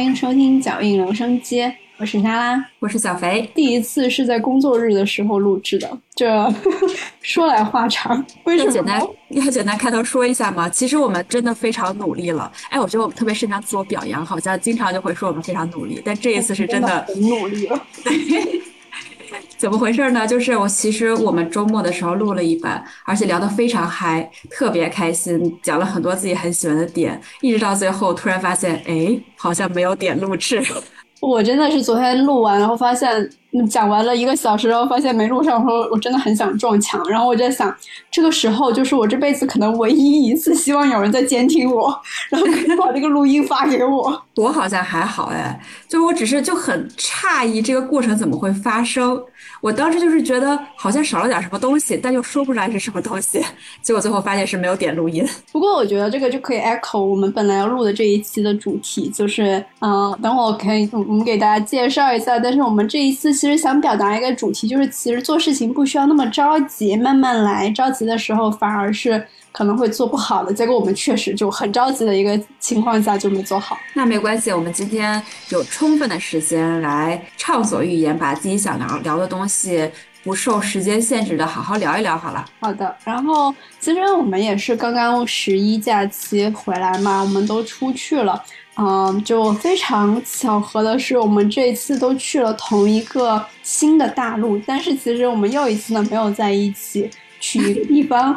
欢迎收听脚印留声机，我是娜拉，我是小肥。第一次是在工作日的时候录制的，这 说来话长，为什么？简单要简单开头说一下吗？其实我们真的非常努力了。哎，我觉得我们特别擅长自我表扬，好像经常就会说我们非常努力，但这一次是真的 很努力了。对。怎么回事呢？就是我其实我们周末的时候录了一版，而且聊得非常嗨，特别开心，讲了很多自己很喜欢的点，一直到最后突然发现，哎，好像没有点录制。我真的是昨天录完，然后发现讲完了一个小时，然后发现没录上，说我真的很想撞墙。然后我在想，这个时候就是我这辈子可能唯一一次希望有人在监听我，然后可以把这个录音发给我。我好像还好哎，就我只是就很诧异这个过程怎么会发生。我当时就是觉得好像少了点什么东西，但又说不出来是什么东西。结果最后发现是没有点录音。不过我觉得这个就可以 echo 我们本来要录的这一期的主题，就是嗯，等会我可以我们给大家介绍一下。但是我们这一次其实想表达一个主题，就是其实做事情不需要那么着急，慢慢来。着急的时候反而是。可能会做不好的，结果我们确实就很着急的一个情况下就没做好。那没关系，我们今天有充分的时间来畅所欲言，把自己想聊聊的东西不受时间限制的好好聊一聊好了。好的，然后其实我们也是刚刚十一假期回来嘛，我们都出去了，嗯，就非常巧合的是，我们这一次都去了同一个新的大陆，但是其实我们又一次呢没有在一起。去一个地方，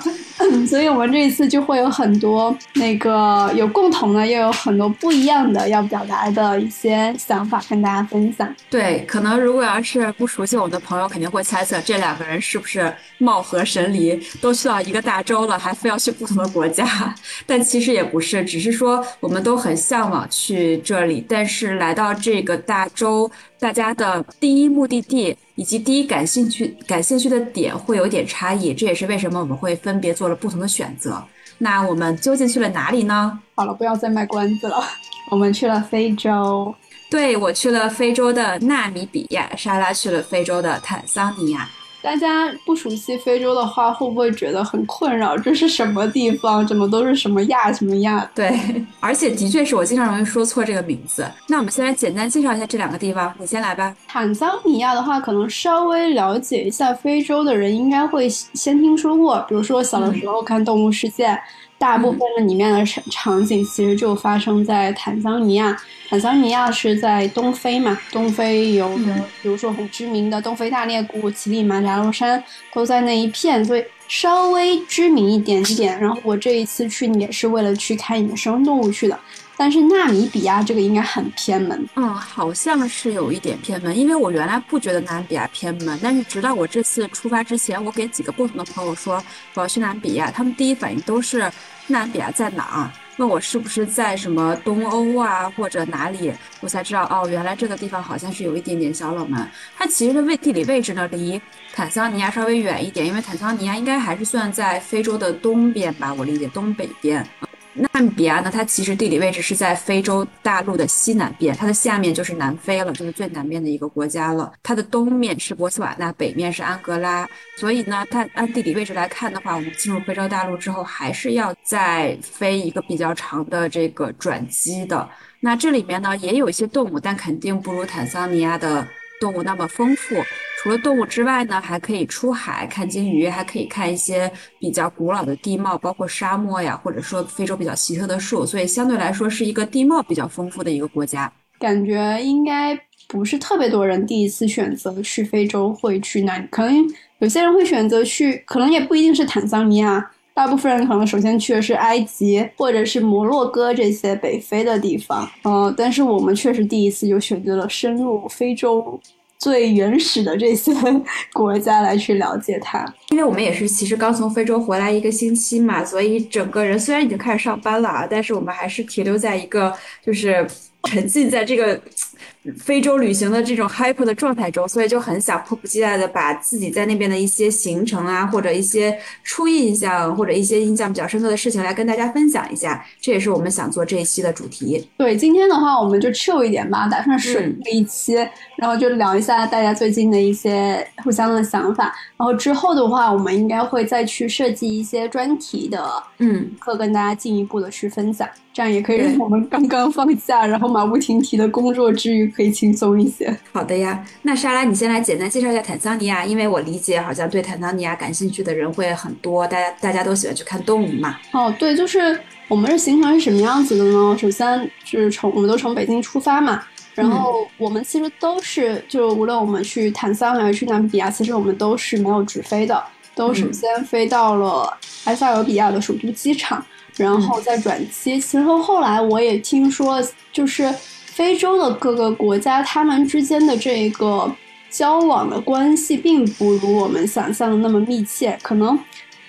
所以我们这一次就会有很多那个有共同的，又有很多不一样的要表达的一些想法跟大家分享。对，可能如果要是不熟悉我们的朋友，肯定会猜测这两个人是不是貌合神离，都去到一个大洲了，还非要去不同的国家。但其实也不是，只是说我们都很向往去这里，但是来到这个大洲。大家的第一目的地以及第一感兴趣感兴趣的点会有点差异，这也是为什么我们会分别做了不同的选择。那我们究竟去了哪里呢？好了，不要再卖关子了，我们去了非洲。对，我去了非洲的纳米比亚，莎拉去了非洲的坦桑尼亚。大家不熟悉非洲的话，会不会觉得很困扰？这是什么地方？怎么都是什么亚什么亚？对，而且的确是我经常容易说错这个名字。那我们先来简单介绍一下这两个地方，你先来吧。坦桑尼亚的话，可能稍微了解一下非洲的人应该会先听说过，比如说小的时候看《动物世界》。大部分的里面的场场景其实就发生在坦桑尼亚。坦桑尼亚是在东非嘛，东非有的，比如说很知名的东非大裂谷、乞力马扎罗山都在那一片，所以稍微知名一点点。然后我这一次去也是为了去看野生动物去的。但是纳米比亚这个应该很偏门，嗯，好像是有一点偏门，因为我原来不觉得纳米比亚偏门，但是直到我这次出发之前，我给几个不同的朋友说我要去纳米比亚，他们第一反应都是纳米比亚在哪儿？问我是不是在什么东欧啊或者哪里？我才知道哦，原来这个地方好像是有一点点小冷门。它其实的位地理位置呢，离坦桑尼亚稍微远一点，因为坦桑尼亚应该还是算在非洲的东边吧，我理解东北边。纳米比亚呢，它其实地理位置是在非洲大陆的西南边，它的下面就是南非了，就是最南边的一个国家了。它的东面是博茨瓦纳，北面是安哥拉。所以呢，它按地理位置来看的话，我们进入非洲大陆之后，还是要再飞一个比较长的这个转机的。那这里面呢，也有一些动物，但肯定不如坦桑尼亚的动物那么丰富。除了动物之外呢，还可以出海看鲸鱼，还可以看一些比较古老的地貌，包括沙漠呀，或者说非洲比较奇特的树，所以相对来说是一个地貌比较丰富的一个国家。感觉应该不是特别多人第一次选择去非洲会去那里，可能有些人会选择去，可能也不一定是坦桑尼亚，大部分人可能首先去的是埃及或者是摩洛哥这些北非的地方。嗯，但是我们确实第一次就选择了深入非洲。最原始的这些 国家来去了解它，因为我们也是其实刚从非洲回来一个星期嘛，所以整个人虽然已经开始上班了啊，但是我们还是停留在一个就是沉浸在这个非洲旅行的这种 hyper 的状态中，所以就很想迫不及待的把自己在那边的一些行程啊，或者一些初印象，或者一些印象比较深刻的事情来跟大家分享一下。这也是我们想做这一期的主题。对，今天的话我们就 chill 一点吧，打算水的一期，然后就聊一下大家最近的一些互相的想法。然后之后的话，我们应该会再去设计一些专题的，嗯，课跟大家进一步的去分享。这样也可以让我们 刚刚放假，然后马不停蹄的工作之余可以轻松一些。好的呀，那莎拉，你先来简单介绍一下坦桑尼亚，因为我理解好像对坦桑尼亚感兴趣的人会很多，大家大家都喜欢去看动物嘛。哦，对，就是我们这行程是什么样子的呢？首先是从我们都从北京出发嘛，然后我们其实都是就无论我们去坦桑还是去南米比亚，其实我们都是没有直飞的，都是先飞到了埃塞俄比亚的首都机场。然后再转机。其实后来我也听说，就是非洲的各个国家，他们之间的这个交往的关系，并不如我们想象的那么密切。可能，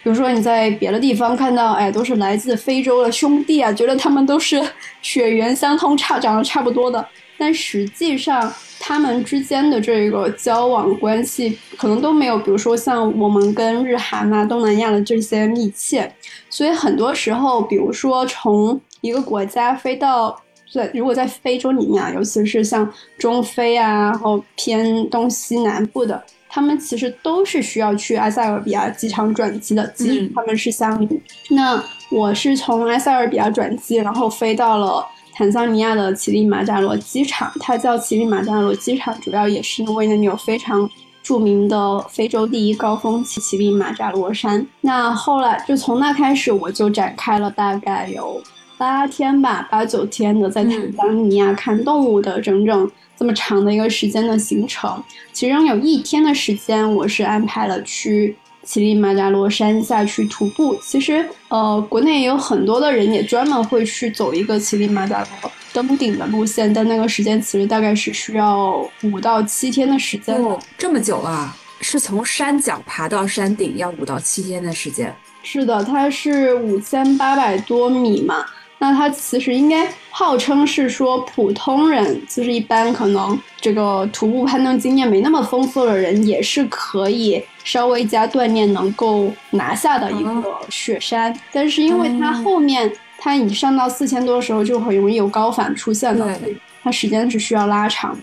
比如说你在别的地方看到，哎，都是来自非洲的兄弟啊，觉得他们都是血缘相通，差长得差不多的。但实际上，他们之间的这个交往关系可能都没有，比如说像我们跟日韩啊、东南亚的这些密切。所以很多时候，比如说从一个国家飞到在，如果在非洲里面啊，尤其是像中非啊，然后偏东西南部的，他们其实都是需要去埃塞俄比亚机场转机的，即使他们是相邻。那我是从埃塞俄比亚转机，然后飞到了。坦桑尼亚的乞力马扎罗机场，它叫乞力马扎罗机场，主要也是因为那里有非常著名的非洲第一高峰——乞力马扎罗山。那后来就从那开始，我就展开了大概有八天吧，八九天的在坦桑尼亚看动物的整整这么长的一个时间的行程。其中有一天的时间，我是安排了去。乞力马扎罗山下去徒步，其实呃，国内也有很多的人也专门会去走一个乞力马扎罗登顶的路线，但那个时间其实大概是需要五到七天的时间。哦，这么久啊！是从山脚爬到山顶要五到七天的时间。是的，它是五千八百多米嘛。那它其实应该号称是说普通人，就是一般可能这个徒步攀登经验没那么丰富的人，也是可以稍微加锻炼能够拿下的一个雪山。但是因为它后面它你上到四千多的时候，就很容易有高反出现了，它时间是需要拉长。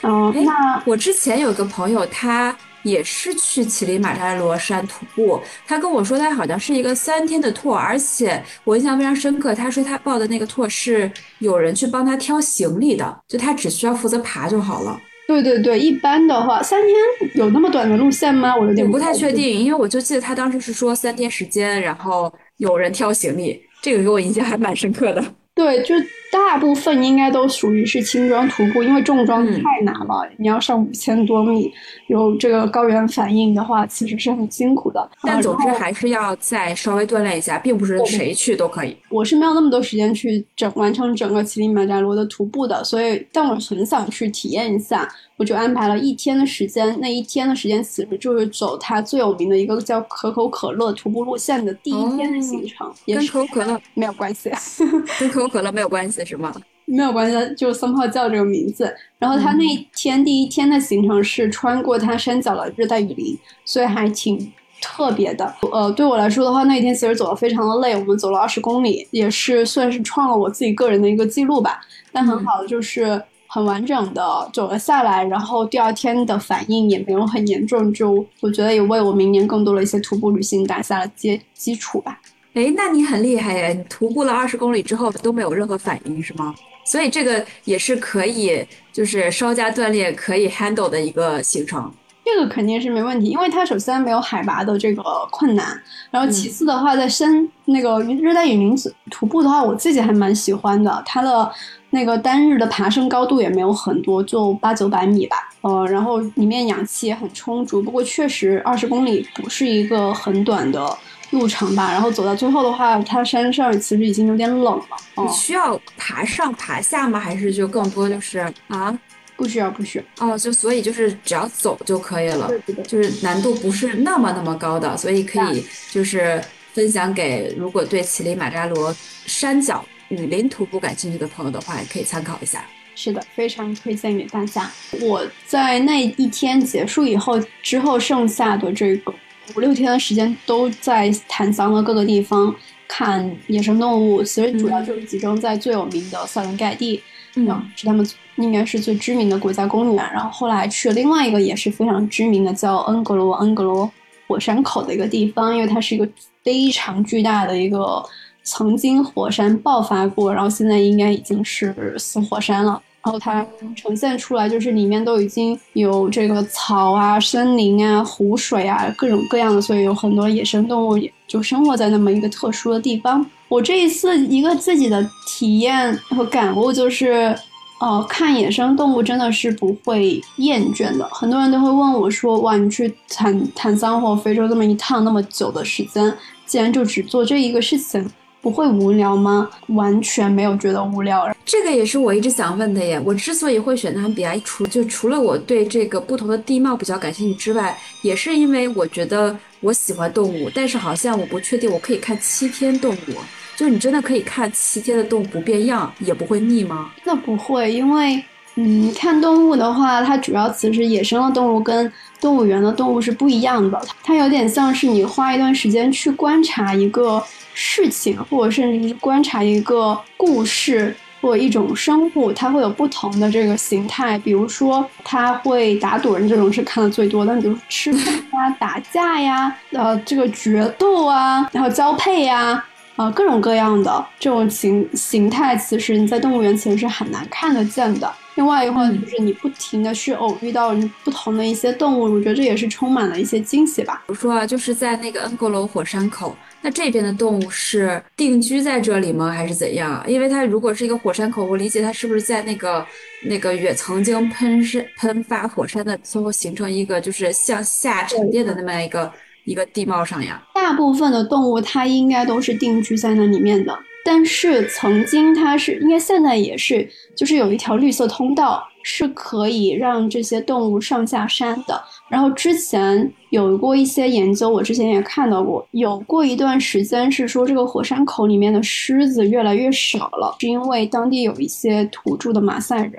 嗯，那我之前有个朋友他。也是去乞力马扎罗山徒步，他跟我说他好像是一个三天的 tour，而且我印象非常深刻。他说他报的那个 tour 是有人去帮他挑行李的，就他只需要负责爬就好了。对对对，一般的话三天有那么短的路线吗？我有点不太确定，因为我就记得他当时是说三天时间，然后有人挑行李，这个给我印象还蛮深刻的。对，就大部分应该都属于是轻装徒步，因为重装太难了。你要上五千多米，有这个高原反应的话，其实是很辛苦的。但总之还是要再稍微锻炼一下，并不是谁去都可以。我是没有那么多时间去整完成整个乞力马扎罗的徒步的，所以但我很想去体验一下。我就安排了一天的时间，那一天的时间其实就是走它最有名的一个叫可口可乐徒步路线的第一天的行程，跟可口可乐没有关系，跟可口可乐没有关系是吗？没有关系，就是三炮叫这个名字。然后他那一天第一天的行程是穿过它山脚的热带雨林，所以还挺特别的。呃，对我来说的话，那一天其实走的非常的累，我们走了二十公里，也是算是创了我自己个人的一个记录吧。但很好的就是。很完整的走了下来，然后第二天的反应也没有很严重，就我觉得也为我明年更多的一些徒步旅行打下了基基础吧。哎，那你很厉害呀！你徒步了二十公里之后都没有任何反应是吗？所以这个也是可以，就是稍加锻炼可以 handle 的一个行程。这个肯定是没问题，因为它首先没有海拔的这个困难，然后其次的话，在山那个热带雨林徒步的话，我自己还蛮喜欢的，它的。那个单日的爬升高度也没有很多，就八九百米吧。呃，然后里面氧气也很充足。不过确实二十公里不是一个很短的路程吧。然后走到最后的话，它山上其实已经有点冷了。你需要爬上爬下吗？还是就更多就是啊？不需要，不需要。哦，就所以就是只要走就可以了，就是难度不是那么那么高的，所以可以就是分享给如果对乞力马扎罗山脚。雨林徒步感兴趣的朋友的话，也可以参考一下。是的，非常推荐给大家。我在那一天结束以后，之后剩下的这个五六天的时间，都在坦桑的各个地方看野生动物。其实主要就是集中在最有名的塞伦盖蒂，嗯，是他们应该是最知名的国家公园。然后后来去了另外一个也是非常知名的，叫恩格罗恩格罗火山口的一个地方，因为它是一个非常巨大的一个曾经火山爆发过，然后现在应该已经是死火山了。然后它呈现出来就是里面都已经有这个草啊、森林啊、湖水啊，各种各样的，所以有很多野生动物就生活在那么一个特殊的地方。我这一次一个自己的体验和感悟就是，呃，看野生动物真的是不会厌倦的。很多人都会问我说：“哇，你去坦坦桑或非洲这么一趟那么久的时间，竟然就只做这一个事情？”不会无聊吗？完全没有觉得无聊。这个也是我一直想问的耶。我之所以会选纳比亚，除就除了我对这个不同的地貌比较感兴趣之外，也是因为我觉得我喜欢动物，但是好像我不确定我可以看七天动物。就你真的可以看七天的动物不变样，也不会腻吗？那不会，因为嗯，看动物的话，它主要其实野生的动物跟动物园的动物是不一样的。它有点像是你花一段时间去观察一个。事情，或者甚至是观察一个故事或一种生物，它会有不同的这个形态。比如说，它会打赌人，这种是看的最多的。比如吃饭呀、打架呀、呃，这个决斗啊，然后交配呀，啊，各种各样的这种形形态，其实你在动物园其实是很难看得见的。另外一个就是你不停的去偶遇到不同的一些动物，我觉得这也是充满了一些惊喜吧。比如说，就是在那个恩格罗火山口。那这边的动物是定居在这里吗，还是怎样？因为它如果是一个火山口，我理解它是不是在那个那个也曾经喷是喷发火山的最后形成一个就是向下沉淀的那么一个一个地貌上呀？大部分的动物它应该都是定居在那里面的。但是曾经它是，应该现在也是，就是有一条绿色通道是可以让这些动物上下山的。然后之前有过一些研究，我之前也看到过，有过一段时间是说这个火山口里面的狮子越来越少了，是因为当地有一些土著的马赛人，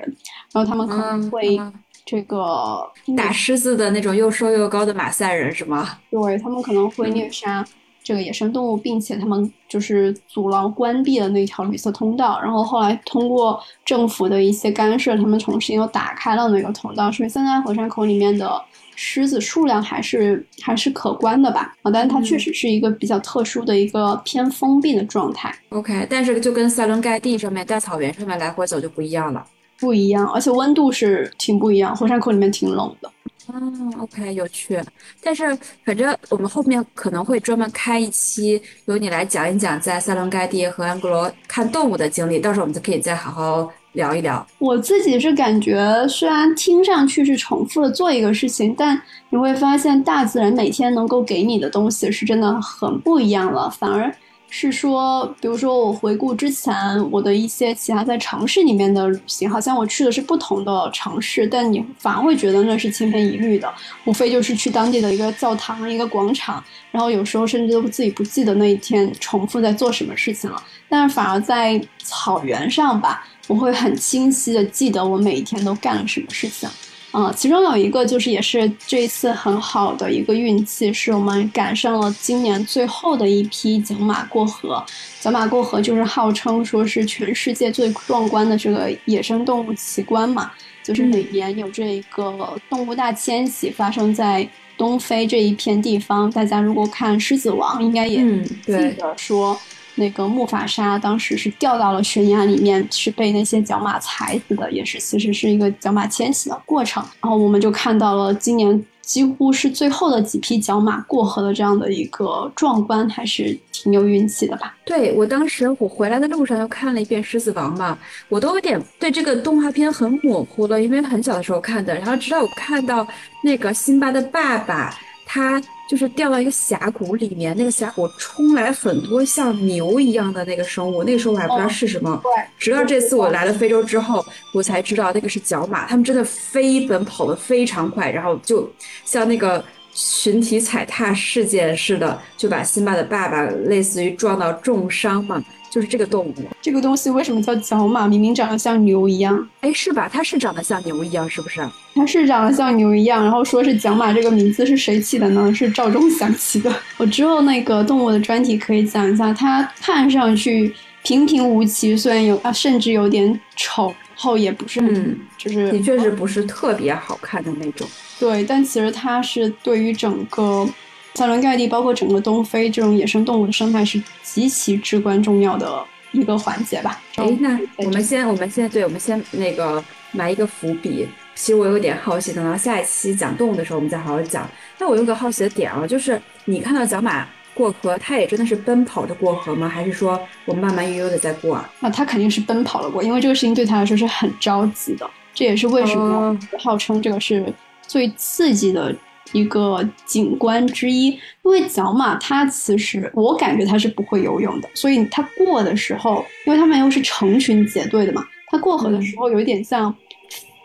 然后他们可能会这个打狮子的那种又瘦又高的马赛人是吗？对他们可能会虐杀。这个野生动物，并且他们就是阻挠关闭了那条绿色通道，然后后来通过政府的一些干涉，他们重新又打开了那个通道，所以现在火山口里面的狮子数量还是还是可观的吧？啊，但是它确实是一个比较特殊的一个偏封闭的状态。OK，但是就跟塞伦盖蒂上面大草原上面来回走就不一样了，不一样，而且温度是挺不一样，火山口里面挺冷的。嗯，OK，有趣。但是反正我们后面可能会专门开一期，由你来讲一讲在塞伦盖蒂和安格罗看动物的经历，到时候我们就可以再好好聊一聊。我自己是感觉，虽然听上去是重复的做一个事情，但你会发现大自然每天能够给你的东西是真的很不一样了，反而。是说，比如说我回顾之前我的一些其他在城市里面的旅行，好像我去的是不同的城市，但你反而会觉得那是千篇一律的，无非就是去当地的一个教堂、一个广场，然后有时候甚至都自己不记得那一天重复在做什么事情了。但是反而在草原上吧，我会很清晰的记得我每一天都干了什么事情。啊，其中有一个就是也是这一次很好的一个运气，是我们赶上了今年最后的一批角马过河。角马过河就是号称说是全世界最壮观的这个野生动物奇观嘛，就是每年有这个动物大迁徙发生在东非这一片地方。大家如果看《狮子王》，应该也记得说。那个木法沙当时是掉到了悬崖里面，是被那些角马踩死的，也是其实是一个角马迁徙的过程。然后我们就看到了今年几乎是最后的几匹角马过河的这样的一个壮观，还是挺有运气的吧？对我当时我回来的路上又看了一遍《狮子王》嘛，我都有点对这个动画片很模糊了，因为很小的时候看的。然后直到我看到那个辛巴的爸爸，他。就是掉到一个峡谷里面，那个峡谷冲来很多像牛一样的那个生物，那个时候我还不知道是什么。对，直到这次我来了非洲之后，我才知道那个是角马，它们真的飞奔跑得非常快，然后就像那个群体踩踏事件似的，就把辛巴的爸爸类似于撞到重伤嘛。就是这个动物，这个东西为什么叫角马？明明长得像牛一样。哎，是吧？它是长得像牛一样，是不是？它是长得像牛一样，然后说是角马这个名字是谁起的呢？是赵忠祥起的。我之后那个动物的专题可以讲一下，它看上去平平无奇，虽然有啊，甚至有点丑，后也不是很，就是的确是不是特别好看的那种。对，但其实它是对于整个。塞伦盖蒂包括整个东非这种野生动物的生态是极其至关重要的一个环节吧？哎，那我们先，我们现在对，我们先那个埋一个伏笔。其实我有点好奇，等到下一期讲动物的时候，我们再好好讲。那我有个好奇的点啊，就是你看到角马过河，它也真的是奔跑着过河吗？还是说我慢慢悠悠的在过啊？那它肯定是奔跑了过，因为这个事情对它来说是很着急的。这也是为什么号称这个是最刺激的。一个景观之一，因为角马它其实我感觉它是不会游泳的，所以它过的时候，因为它们又是成群结队的嘛，它过河的时候有一点像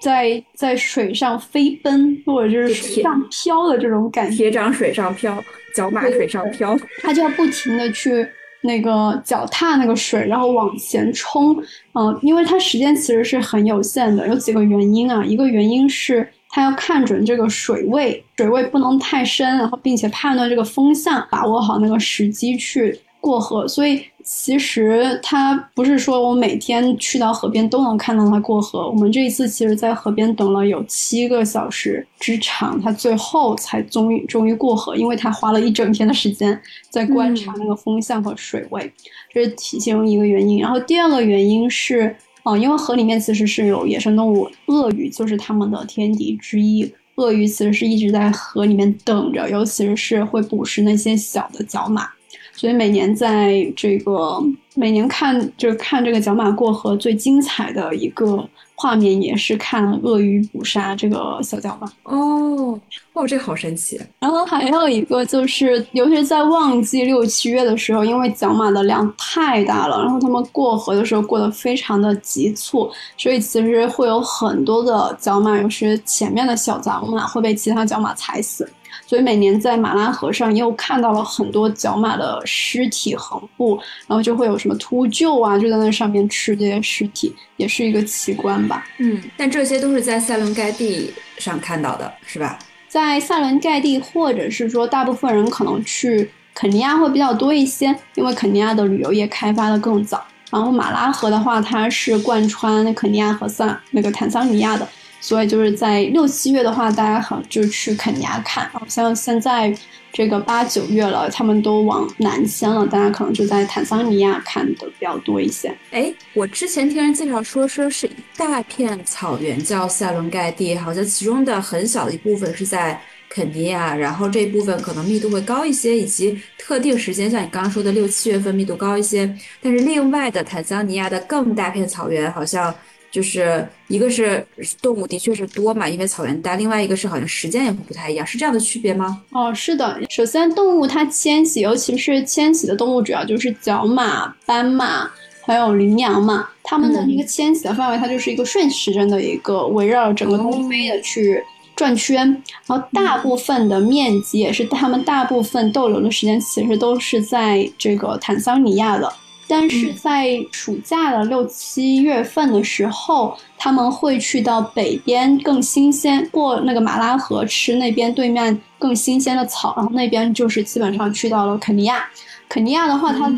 在在水上飞奔，或者就是水上漂的这种感觉。铁掌水上漂，角马水上漂，它就要不停的去那个脚踏那个水，然后往前冲。嗯，因为它时间其实是很有限的，有几个原因啊，一个原因是。它要看准这个水位，水位不能太深，然后并且判断这个风向，把握好那个时机去过河。所以其实他不是说我每天去到河边都能看到他过河。我们这一次其实，在河边等了有七个小时之长，他最后才终于终于过河，因为他花了一整天的时间在观察那个风向和水位，这是其中一个原因。然后第二个原因是。哦，因为河里面其实是有野生动物，鳄鱼就是它们的天敌之一。鳄鱼其实是一直在河里面等着，尤其是会捕食那些小的角马，所以每年在这个每年看就是看这个角马过河最精彩的一个。画面也是看鳄鱼捕杀这个小角马哦，哦，这个好神奇。然后还有一个就是，尤其是在旺季六七月的时候，因为角马的量太大了，然后它们过河的时候过得非常的急促，所以其实会有很多的角马，有时前面的小角马会被其他角马踩死。所以每年在马拉河上又看到了很多角马的尸体横布，然后就会有什么秃鹫啊，就在那上面吃这些尸体，也是一个奇观吧。嗯，但这些都是在塞伦盖蒂上看到的，是吧？在塞伦盖蒂，或者是说大部分人可能去肯尼亚会比较多一些，因为肯尼亚的旅游业开发的更早。然后马拉河的话，它是贯穿肯尼亚和桑那个坦桑尼亚的。所以就是在六七月的话，大家可能就去肯尼亚看。好像现在这个八九月了，他们都往南迁了，大家可能就在坦桑尼亚看的比较多一些。哎，我之前听人介绍说，说是一大片草原叫塞伦盖蒂，好像其中的很小的一部分是在肯尼亚，然后这部分可能密度会高一些，以及特定时间，像你刚刚说的六七月份密度高一些。但是另外的坦桑尼亚的更大片草原好像。就是一个是动物的确是多嘛，因为草原大；另外一个是好像时间也会不太一样，是这样的区别吗？哦，是的。首先，动物它迁徙，尤其是迁徙的动物，主要就是角马、斑马还有羚羊嘛。它们的一个迁徙的范围，它就是一个顺时针的一个围绕整个东非的去转圈，然后大部分的面积也是它们大部分逗留的时间，其实都是在这个坦桑尼亚的。但是在暑假的六七月份的时候，他们会去到北边更新鲜，过那个马拉河吃那边对面更新鲜的草，然后那边就是基本上去到了肯尼亚。肯尼亚的话，它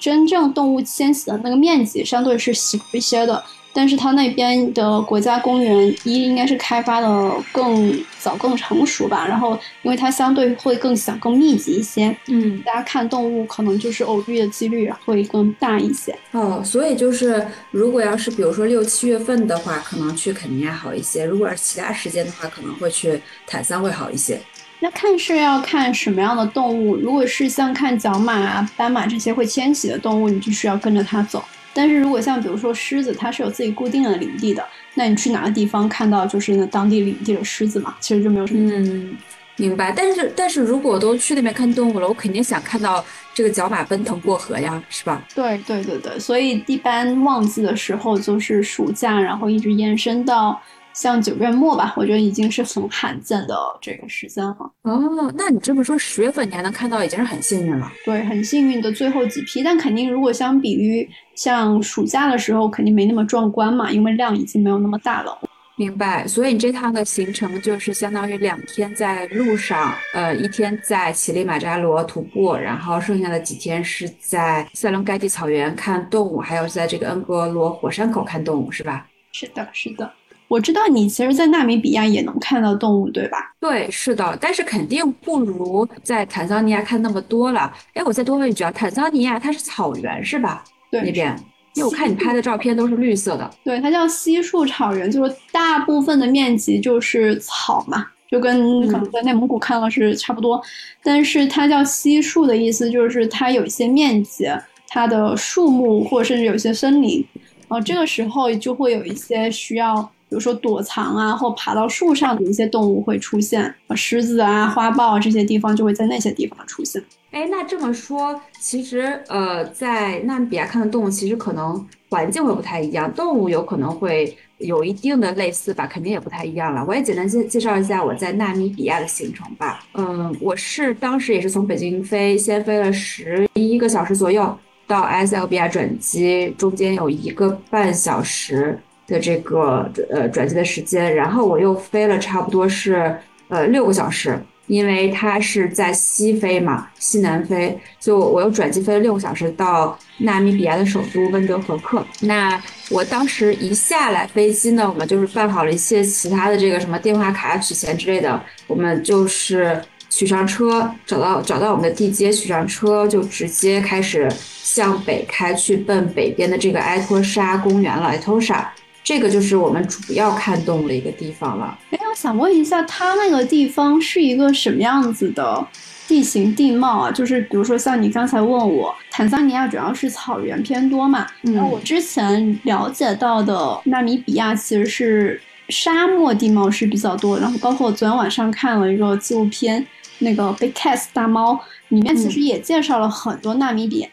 真正动物迁徙的那个面积相对是小一些的。但是它那边的国家公园一应该是开发的更早、更成熟吧。然后，因为它相对会更小、更密集一些，嗯，大家看动物可能就是偶遇的几率会更大一些。哦，所以就是如果要是比如说六七月份的话，可能去肯尼亚好一些；如果是其他时间的话，可能会去坦桑会好一些。那看是要看什么样的动物。如果是像看角马啊、斑马这些会迁徙的动物，你就需要跟着它走。但是如果像比如说狮子，它是有自己固定的领地的，那你去哪个地方看到就是那当地领地的狮子嘛，其实就没有什么。嗯，明白。但是但是如果都去那边看动物了，我肯定想看到这个角马奔腾过河呀，是吧？对对对对，所以一般旺季的时候就是暑假，然后一直延伸到像九月末吧，我觉得已经是很罕见的这个时间了。哦，那你这么说，十月份你还能看到，已经是很幸运了。对，很幸运的最后几批，但肯定如果相比于像暑假的时候，肯定没那么壮观嘛，因为量已经没有那么大了。明白，所以你这趟的行程就是相当于两天在路上，呃，一天在乞力马扎罗徒步，然后剩下的几天是在塞伦盖蒂草原看动物，还有在这个恩格罗火山口看动物，是吧？是的，是的。我知道你其实，在纳米比亚也能看到动物，对吧？对，是的，但是肯定不如在坦桑尼亚看那么多了。哎，我再多问一句啊，坦桑尼亚它是草原是吧？对，那边。因为我看你拍的照片都是绿色的，对，它叫稀树草原，就是大部分的面积就是草嘛，就跟可能在内蒙古看了是差不多。但是它叫稀树的意思就是它有一些面积，它的树木或者甚至有一些森林，啊，这个时候就会有一些需要，比如说躲藏啊，或爬到树上的一些动物会出现，狮子啊、花豹啊这些地方就会在那些地方出现。哎，那这么说，其实呃，在纳米比亚看的动物，其实可能环境会不太一样，动物有可能会有一定的类似吧，肯定也不太一样了。我也简单介介绍一下我在纳米比亚的行程吧。嗯，我是当时也是从北京飞，先飞了十一个小时左右到埃塞俄比亚转机，中间有一个半小时的这个呃转机的时间，然后我又飞了差不多是呃六个小时。因为它是在西非嘛，西南非，就我又转机飞了六个小时到纳米比亚的首都温德和克。那我当时一下来飞机呢，我们就是办好了一些其他的这个什么电话卡取钱之类的，我们就是取上车，找到找到我们的地接，取上车就直接开始向北开去奔北边的这个埃托沙公园了，埃托沙。这个就是我们主要看动物的一个地方了。哎，我想问一下，它那个地方是一个什么样子的地形地貌啊？就是比如说像你刚才问我，坦桑尼亚主要是草原偏多嘛？然后我之前了解到的纳米比亚其实是沙漠地貌是比较多。然后包括我昨天晚上看了一个纪录片，那个《Big Cat 大猫》里面其实也介绍了很多纳米比亚。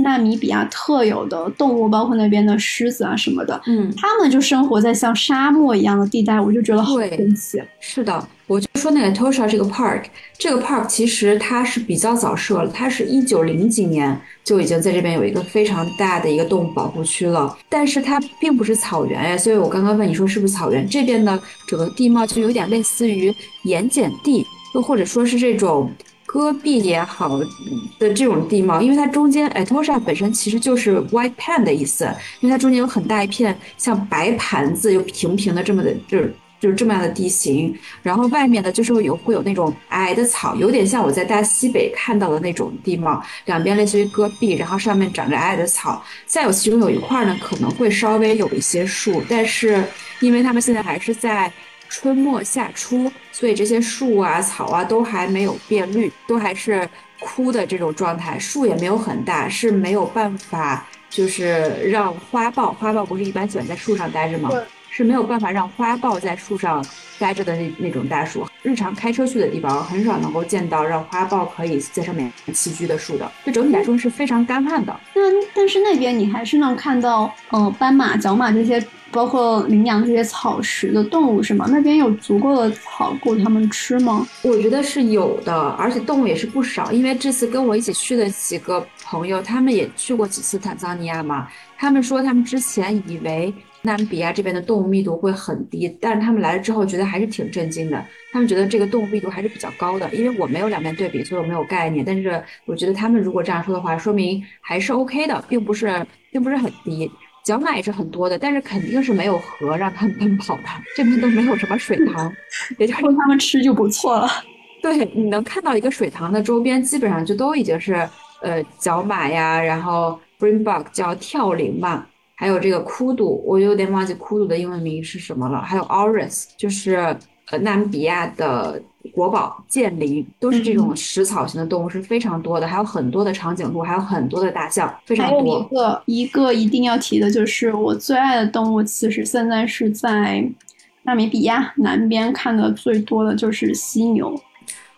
纳米比亚特有的动物，包括那边的狮子啊什么的，嗯，他们就生活在像沙漠一样的地带，我就觉得好神奇。是的，我就说那个 Tosha 这个 park，这个 park 其实它是比较早设了，它是一九零几年就已经在这边有一个非常大的一个动物保护区了，但是它并不是草原呀，所以我刚刚问你说是不是草原？这边的整个地貌就有点类似于盐碱地，又或者说是这种。戈壁也好的这种地貌，因为它中间，哎，Tosha 本身其实就是 white pan 的意思，因为它中间有很大一片像白盘子又平平的这么的，就是就是这么样的地形。然后外面呢，就是有会有那种矮的草，有点像我在大西北看到的那种地貌，两边类似于戈壁，然后上面长着矮矮的草。再有其中有一块呢，可能会稍微有一些树，但是因为他们现在还是在。春末夏初，所以这些树啊、草啊都还没有变绿，都还是枯的这种状态。树也没有很大，是没有办法，就是让花豹，花豹不是一般喜欢在树上待着吗？是没有办法让花豹在树上待着的那那种大树。日常开车去的地方，很少能够见到让花豹可以在上面栖居的树的。就整体来说是非常干旱的。但但是那边你还是能看到，呃，斑马、角马这些。包括羚羊这些草食的动物是吗？那边有足够的草够它们吃吗？我觉得是有的，而且动物也是不少。因为这次跟我一起去的几个朋友，他们也去过几次坦桑尼亚嘛。他们说他们之前以为纳米比亚这边的动物密度会很低，但是他们来了之后觉得还是挺震惊的。他们觉得这个动物密度还是比较高的。因为我没有两边对比，所以我没有概念。但是我觉得他们如果这样说的话，说明还是 OK 的，并不是并不是很低。角马也是很多的，但是肯定是没有河让他们奔跑的，这边都没有什么水塘，也就是供它们吃就不错了。对，你能看到一个水塘的周边，基本上就都已经是呃角马呀，然后 brimbuck 叫跳羚嘛，还有这个枯度，我有点忘记枯度的英文名是什么了，还有 oris，就是呃纳米比亚的。国宝剑羚都是这种食草型的动物是非常多的，还有很多的长颈鹿，还有很多的大象，非常多。还有一个一个一定要提的就是我最爱的动物，其实现在是在纳米比亚南边看的最多的就是犀牛。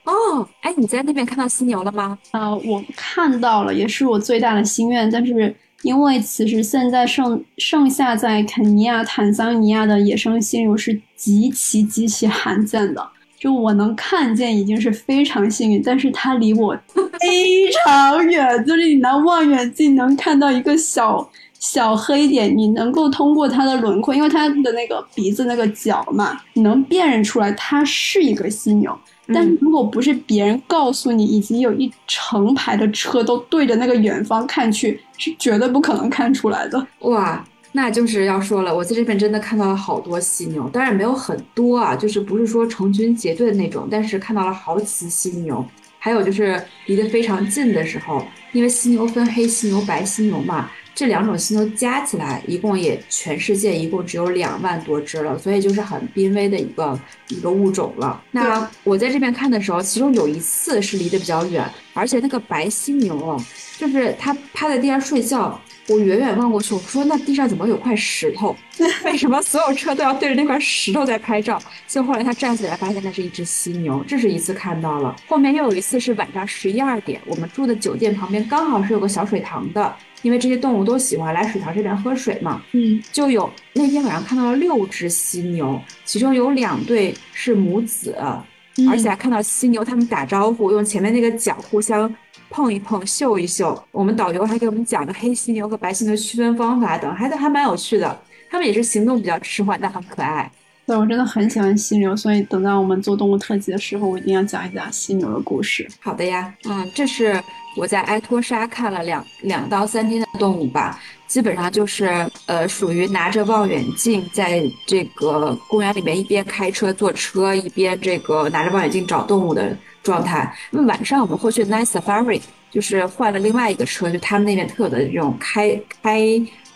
哦，哎，你在那边看到犀牛了吗？呃，我看到了，也是我最大的心愿，但是因为此时现在剩剩下在肯尼亚、坦桑尼亚的野生犀牛是极其极其罕见的。就我能看见已经是非常幸运，但是它离我非常远，就是你拿望远镜能看到一个小小黑点，你能够通过它的轮廓，因为它的那个鼻子那个角嘛，你能辨认出来它是一个犀牛。但是如果不是别人告诉你，以及有一成排的车都对着那个远方看去，是绝对不可能看出来的。哇！那就是要说了，我在这边真的看到了好多犀牛，当然没有很多啊，就是不是说成群结队的那种，但是看到了好几只犀牛。还有就是离得非常近的时候，因为犀牛分黑犀牛、白犀牛嘛，这两种犀牛加起来一共也全世界一共只有两万多只了，所以就是很濒危的一个一个物种了。那我在这边看的时候，其中有一次是离得比较远，而且那个白犀牛，就是它趴在地上睡觉。我远远望过去，我说那地上怎么有块石头？为什么所有车都要对着那块石头在拍照？结果后来它站起来，发现那是一只犀牛。这是一次看到了，后面又有一次是晚上十一二点，我们住的酒店旁边刚好是有个小水塘的，因为这些动物都喜欢来水槽这边喝水嘛。嗯，就有那天晚上看到了六只犀牛，其中有两对是母子，而且还看到犀牛它们打招呼，用前面那个角互相。碰一碰，嗅一嗅，我们导游还给我们讲了黑犀牛和白犀牛区分方法等，还还蛮有趣的。他们也是行动比较迟缓，但很可爱。对我真的很喜欢犀牛，所以等到我们做动物特辑的时候，我一定要讲一讲犀牛的故事。好的呀，嗯，这是我在埃托沙看了两两到三天的动物吧，基本上就是呃，属于拿着望远镜在这个公园里面一边开车坐车，一边这个拿着望远镜找动物的。状态。那晚上我们会去 Night Safari，就是换了另外一个车，就他们那边特有的这种开开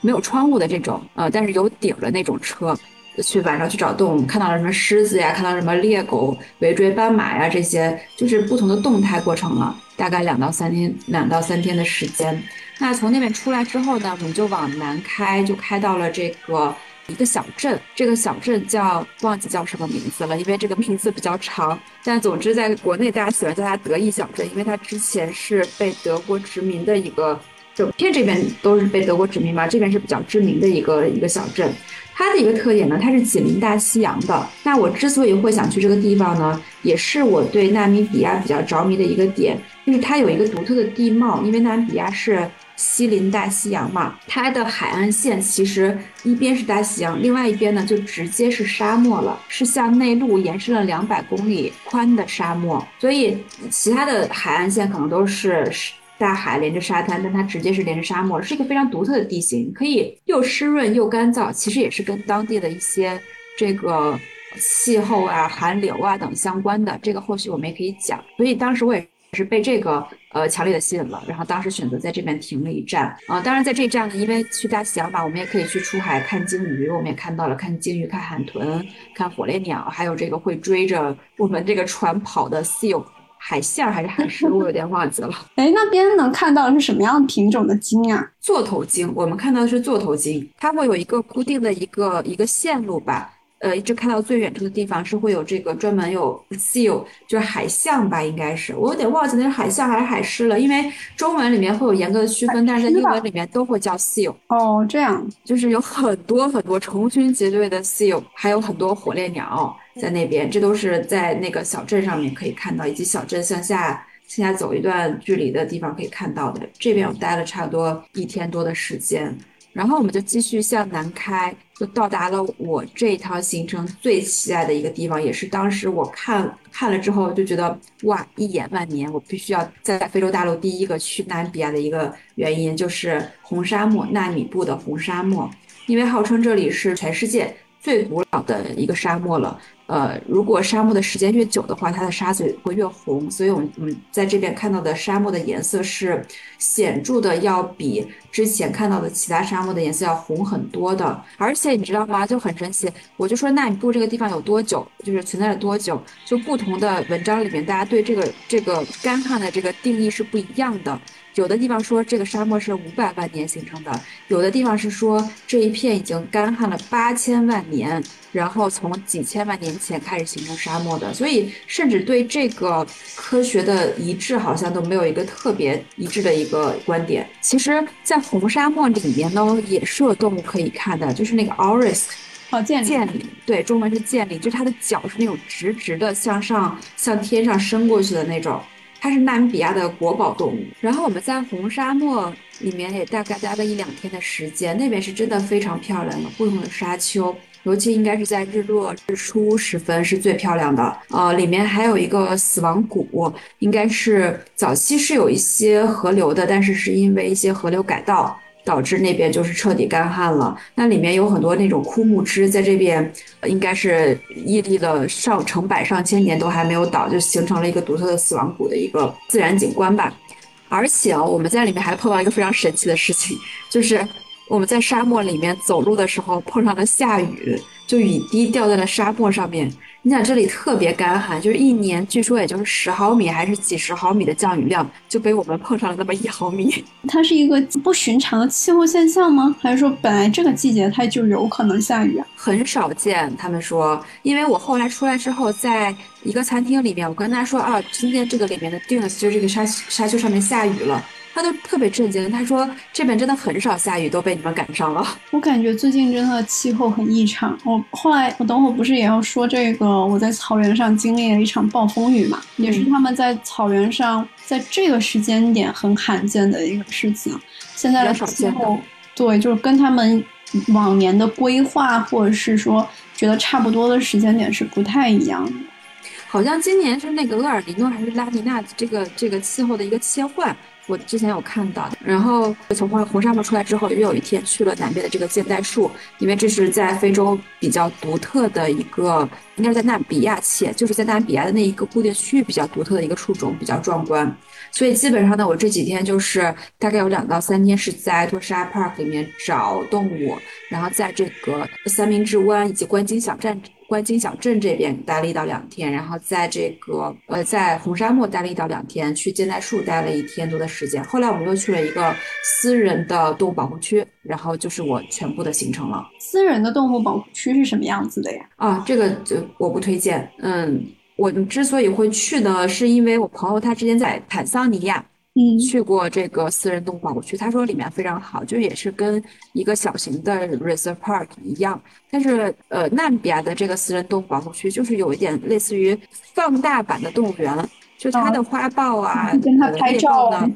没有窗户的这种，呃，但是有顶的那种车，去晚上去找动物，看到了什么狮子呀，看到什么猎狗围追斑马呀，这些就是不同的动态过程了。大概两到三天，两到三天的时间。那从那边出来之后呢，我们就往南开，就开到了这个。一个小镇，这个小镇叫忘记叫什么名字了，因为这个名字比较长。但总之，在国内大家喜欢叫它德意小镇，因为它之前是被德国殖民的一个，整片这边都是被德国殖民嘛，这边是比较知名的一个一个小镇。它的一个特点呢，它是紧邻大西洋的。那我之所以会想去这个地方呢，也是我对纳米比亚比较着迷的一个点，就是它有一个独特的地貌，因为纳米比亚是。西临大西洋嘛，它的海岸线其实一边是大西洋，另外一边呢就直接是沙漠了，是向内陆延伸了两百公里宽的沙漠。所以其他的海岸线可能都是大海连着沙滩，但它直接是连着沙漠，是一个非常独特的地形，可以又湿润又干燥。其实也是跟当地的一些这个气候啊、寒流啊等相关的。这个后续我们也可以讲。所以当时我也。是被这个呃强烈的吸引了，然后当时选择在这边停了一站啊。当然在这站呢，因为去大西洋嘛，我们也可以去出海看鲸鱼，我们也看到了看鲸鱼、看海豚、看火烈鸟，还有这个会追着我们这个船跑的 seal 海象还是海狮，我有点忘记了。哎，那边能看到的是什么样品种的鲸啊？座头鲸，我们看到的是座头鲸，它会有一个固定的一个一个线路吧。呃，一直看到最远处的地方是会有这个专门有 seal，就是海象吧，应该是我有点忘记那是海象还是海狮了，因为中文里面会有严格的区分，但是在英文里面都会叫 seal。哦，这样，就是有很多很多成群结队的 seal，还有很多火烈鸟在那边，这都是在那个小镇上面可以看到，以及小镇向下向下走一段距离的地方可以看到的。这边我待了差不多一天多的时间。然后我们就继续向南开，就到达了我这一趟行程最期待的一个地方，也是当时我看看了之后就觉得哇，一眼万年，我必须要在非洲大陆第一个去纳米比亚的一个原因，就是红沙漠纳米布的红沙漠，因为号称这里是全世界最古老的一个沙漠了。呃，如果沙漠的时间越久的话，它的沙子会越红，所以我们嗯在这边看到的沙漠的颜色是显著的，要比之前看到的其他沙漠的颜色要红很多的。而且你知道吗？就很神奇，我就说纳米布这个地方有多久，就是存在了多久，就不同的文章里面，大家对这个这个干旱的这个定义是不一样的。有的地方说这个沙漠是五百万年形成的，有的地方是说这一片已经干旱了八千万年，然后从几千万年前开始形成沙漠的。所以，甚至对这个科学的一致，好像都没有一个特别一致的一个观点。其实，在红沙漠里面呢，也是有动物可以看的，就是那个 Auris。哦，剑剑鲤，对，中文是建立，就是它的脚是那种直直的向上向天上伸过去的那种，它是纳米比亚的国宝动物。然后我们在红沙漠里面也大概待了一两天的时间，那边是真的非常漂亮，的不同的沙丘，尤其应该是在日落日出时分是最漂亮的。呃，里面还有一个死亡谷，应该是早期是有一些河流的，但是是因为一些河流改道。导致那边就是彻底干旱了。那里面有很多那种枯木枝，在这边应该是屹立了上成百上千年都还没有倒，就形成了一个独特的死亡谷的一个自然景观吧。而且啊，我们在里面还碰到一个非常神奇的事情，就是我们在沙漠里面走路的时候碰上了下雨，就雨滴掉在了沙漠上面。你想这里特别干旱，就是一年据说也就是十毫米还是几十毫米的降雨量，就被我们碰上了那么一毫米。它是一个不寻常的气候现象吗？还是说本来这个季节它就有可能下雨啊？很少见，他们说，因为我后来出来之后，在一个餐厅里面，我跟他说啊，今天这个里面的 dunes 就这个沙沙丘上面下雨了。他都特别震惊，他说这边真的很少下雨，都被你们赶上了。我感觉最近真的气候很异常。我后来我等会不是也要说这个，我在草原上经历了一场暴风雨嘛，也是他们在草原上在这个时间点很罕见的一个事情。现在的气候，对，就是跟他们往年的规划或者是说觉得差不多的时间点是不太一样的。好像今年是那个厄尔尼诺还是拉尼娜这个这个气候的一个切换。我之前有看到，然后从红红沙漠出来之后，又有一天去了南边的这个箭袋树，因为这是在非洲比较独特的一个，应该是在纳米比亚切，就是在纳米比亚的那一个固定区域比较独特的一个树种，比较壮观。所以基本上呢，我这几天就是大概有两到三天是在托沙 Park 里面找动物，然后在这个三明治湾以及观鲸小站。观景小镇这边待了一到两天，然后在这个呃，在红沙漠待了一到两天，去箭袋树待了一天多的时间。后来我们又去了一个私人的动物保护区，然后就是我全部的行程了。私人的动物保护区是什么样子的呀？啊，这个就我不推荐。嗯，我之所以会去呢，是因为我朋友他之前在坦桑尼亚。嗯，去过这个私人动物保护区，他说里面非常好，就也是跟一个小型的 reserve park 一样。但是，呃，纳米比亚的这个私人动物保护区就是有一点类似于放大版的动物园，就它的花豹啊，跟它拍照呢，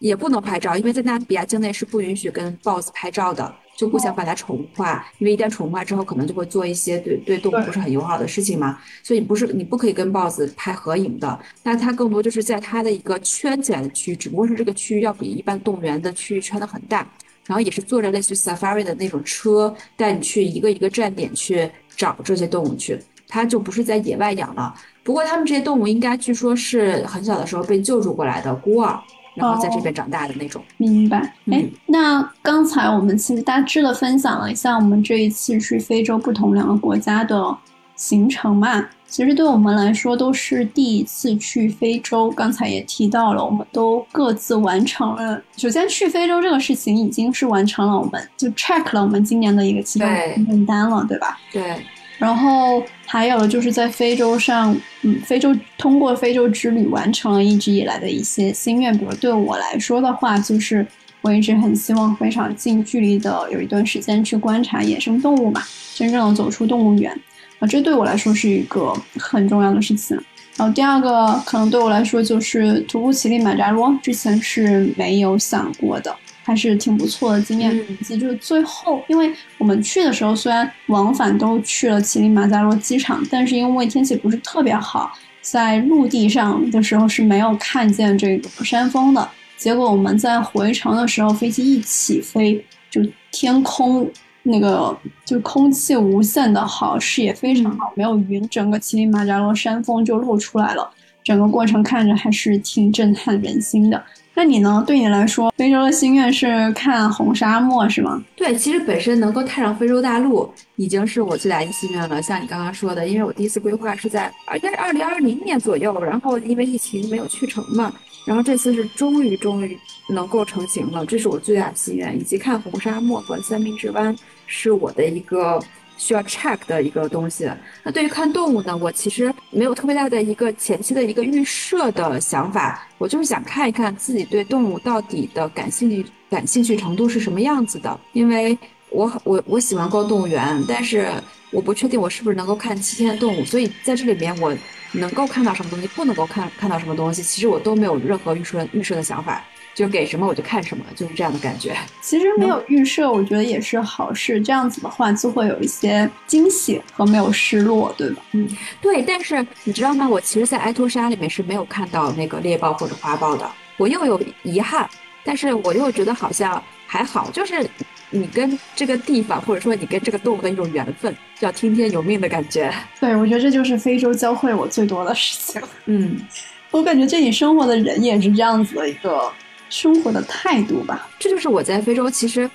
也不能拍照，因为在纳米比亚境内是不允许跟 boss 拍照的。就不想把它宠物化，因为一旦宠物化之后，可能就会做一些对对动物不是很友好的事情嘛。所以你不是你不可以跟豹子拍合影的。那它更多就是在它的一个圈起来的区域，只不过是这个区域要比一般动物园的区域圈的很大。然后也是坐着类似于 safari 的那种车，带你去一个一个站点去找这些动物去。它就不是在野外养了。不过他们这些动物应该据说是很小的时候被救助过来的孤儿。然后在这边长大的那种，明白。哎，那刚才我们其实大致的分享了一下我们这一次去非洲不同两个国家的行程嘛。其实对我们来说都是第一次去非洲。刚才也提到了，我们都各自完成了。首先去非洲这个事情已经是完成了，我们就 check 了我们今年的一个七天订单了，对吧？对。然后还有就是在非洲上，嗯，非洲通过非洲之旅完成了一直以来的一些心愿。比如对我来说的话，就是我一直很希望非常近距离的有一段时间去观察野生动物嘛，真正的走出动物园啊，这对我来说是一个很重要的事情。然后第二个可能对我来说就是徒步乞力马扎罗，之前是没有想过的。还是挺不错的经验。以及就是最后，因为我们去的时候，虽然往返都去了乞力马扎罗机场，但是因为天气不是特别好，在陆地上的时候是没有看见这个山峰的。结果我们在回程的时候，飞机一起飞，就天空那个就空气无限的好，视野非常好，没有云，整个乞力马扎罗山峰就露出来了。整个过程看着还是挺震撼人心的。那你呢？对你来说，非洲的心愿是看红沙漠，是吗？对，其实本身能够踏上非洲大陆，已经是我最大的心愿了。像你刚刚说的，因为我第一次规划是在应该是二零二零年左右，然后因为疫情没有去成嘛，然后这次是终于终于能够成型了，这是我最大的心愿。以及看红沙漠和三明治湾是我的一个需要 check 的一个东西。那对于看动物呢，我其实没有特别大的一个前期的一个预设的想法，我就是想看一看自己对动物到底的感兴趣感兴趣程度是什么样子的，因为我我我喜欢逛动物园，但是我不确定我是不是能够看七天的动物，所以在这里面我。能够看到什么东西，不能够看看到什么东西，其实我都没有任何预设预设的想法，就给什么我就看什么，就是这样的感觉。其实没有预设，我觉得也是好事，这样子的话就会有一些惊喜和没有失落，对吧？嗯，对。但是你知道吗？我其实，在埃托沙里面是没有看到那个猎豹或者花豹的，我又有遗憾，但是我又觉得好像还好，就是。你跟这个地方，或者说你跟这个动物的一种缘分，叫听天由命的感觉。对，我觉得这就是非洲教会我最多的事情。嗯，我感觉这里生活的人也是这样子的一个生活的态度吧。这就是我在非洲其实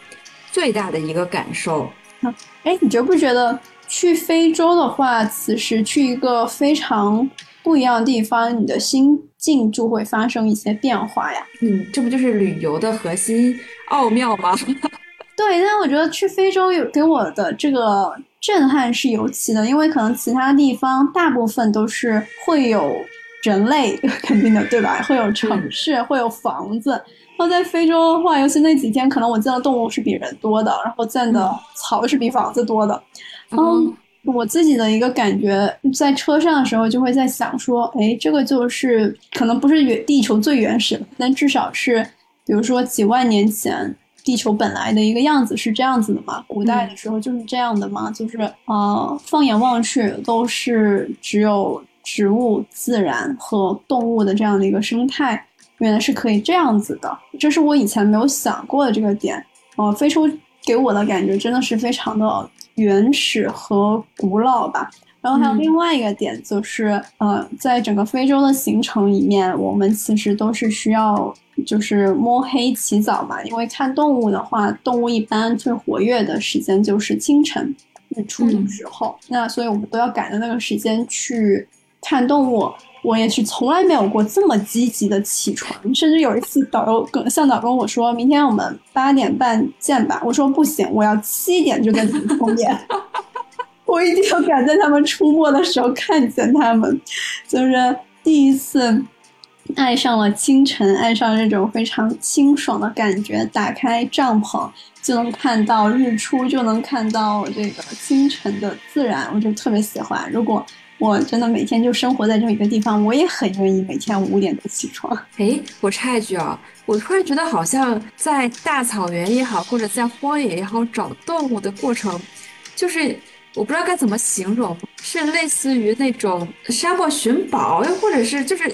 最大的一个感受。哎，你觉不觉得去非洲的话，此时去一个非常不一样的地方，你的心境就会发生一些变化呀？嗯，这不就是旅游的核心奥妙吗？对，但我觉得去非洲有给我的这个震撼是尤其的，因为可能其他地方大部分都是会有人类，肯定的，对吧？会有城市，会有房子。然后在非洲的话，尤其那几天，可能我见的动物是比人多的，然后见的草是比房子多的。嗯，我自己的一个感觉，在车上的时候就会在想说，哎，这个就是可能不是原地球最原始，但至少是，比如说几万年前。地球本来的一个样子是这样子的嘛？古代的时候就是这样的嘛？就是呃，放眼望去都是只有植物、自然和动物的这样的一个生态，原来是可以这样子的。这是我以前没有想过的这个点。呃，非洲给我的感觉真的是非常的原始和古老吧。然后还有另外一个点就是，呃，在整个非洲的行程里面，我们其实都是需要。就是摸黑起早嘛，因为看动物的话，动物一般最活跃的时间就是清晨日出的时候。那所以我们都要赶着那个时间去看动物。我也是从来没有过这么积极的起床，甚至有一次导游跟向导跟我说，明天我们八点半见吧。我说不行，我要七点就在你们后面，我一定要赶在他们出没的时候看见他们。就是第一次。爱上了清晨，爱上这种非常清爽的感觉。打开帐篷就能看到日出，就能看到这个清晨的自然，我就特别喜欢。如果我真的每天就生活在这么一个地方，我也很愿意每天五点多起床。哎，我插一句啊，我突然觉得好像在大草原也好，或者在荒野也好，找动物的过程，就是。我不知道该怎么形容，是类似于那种沙漠寻宝，又或者是就是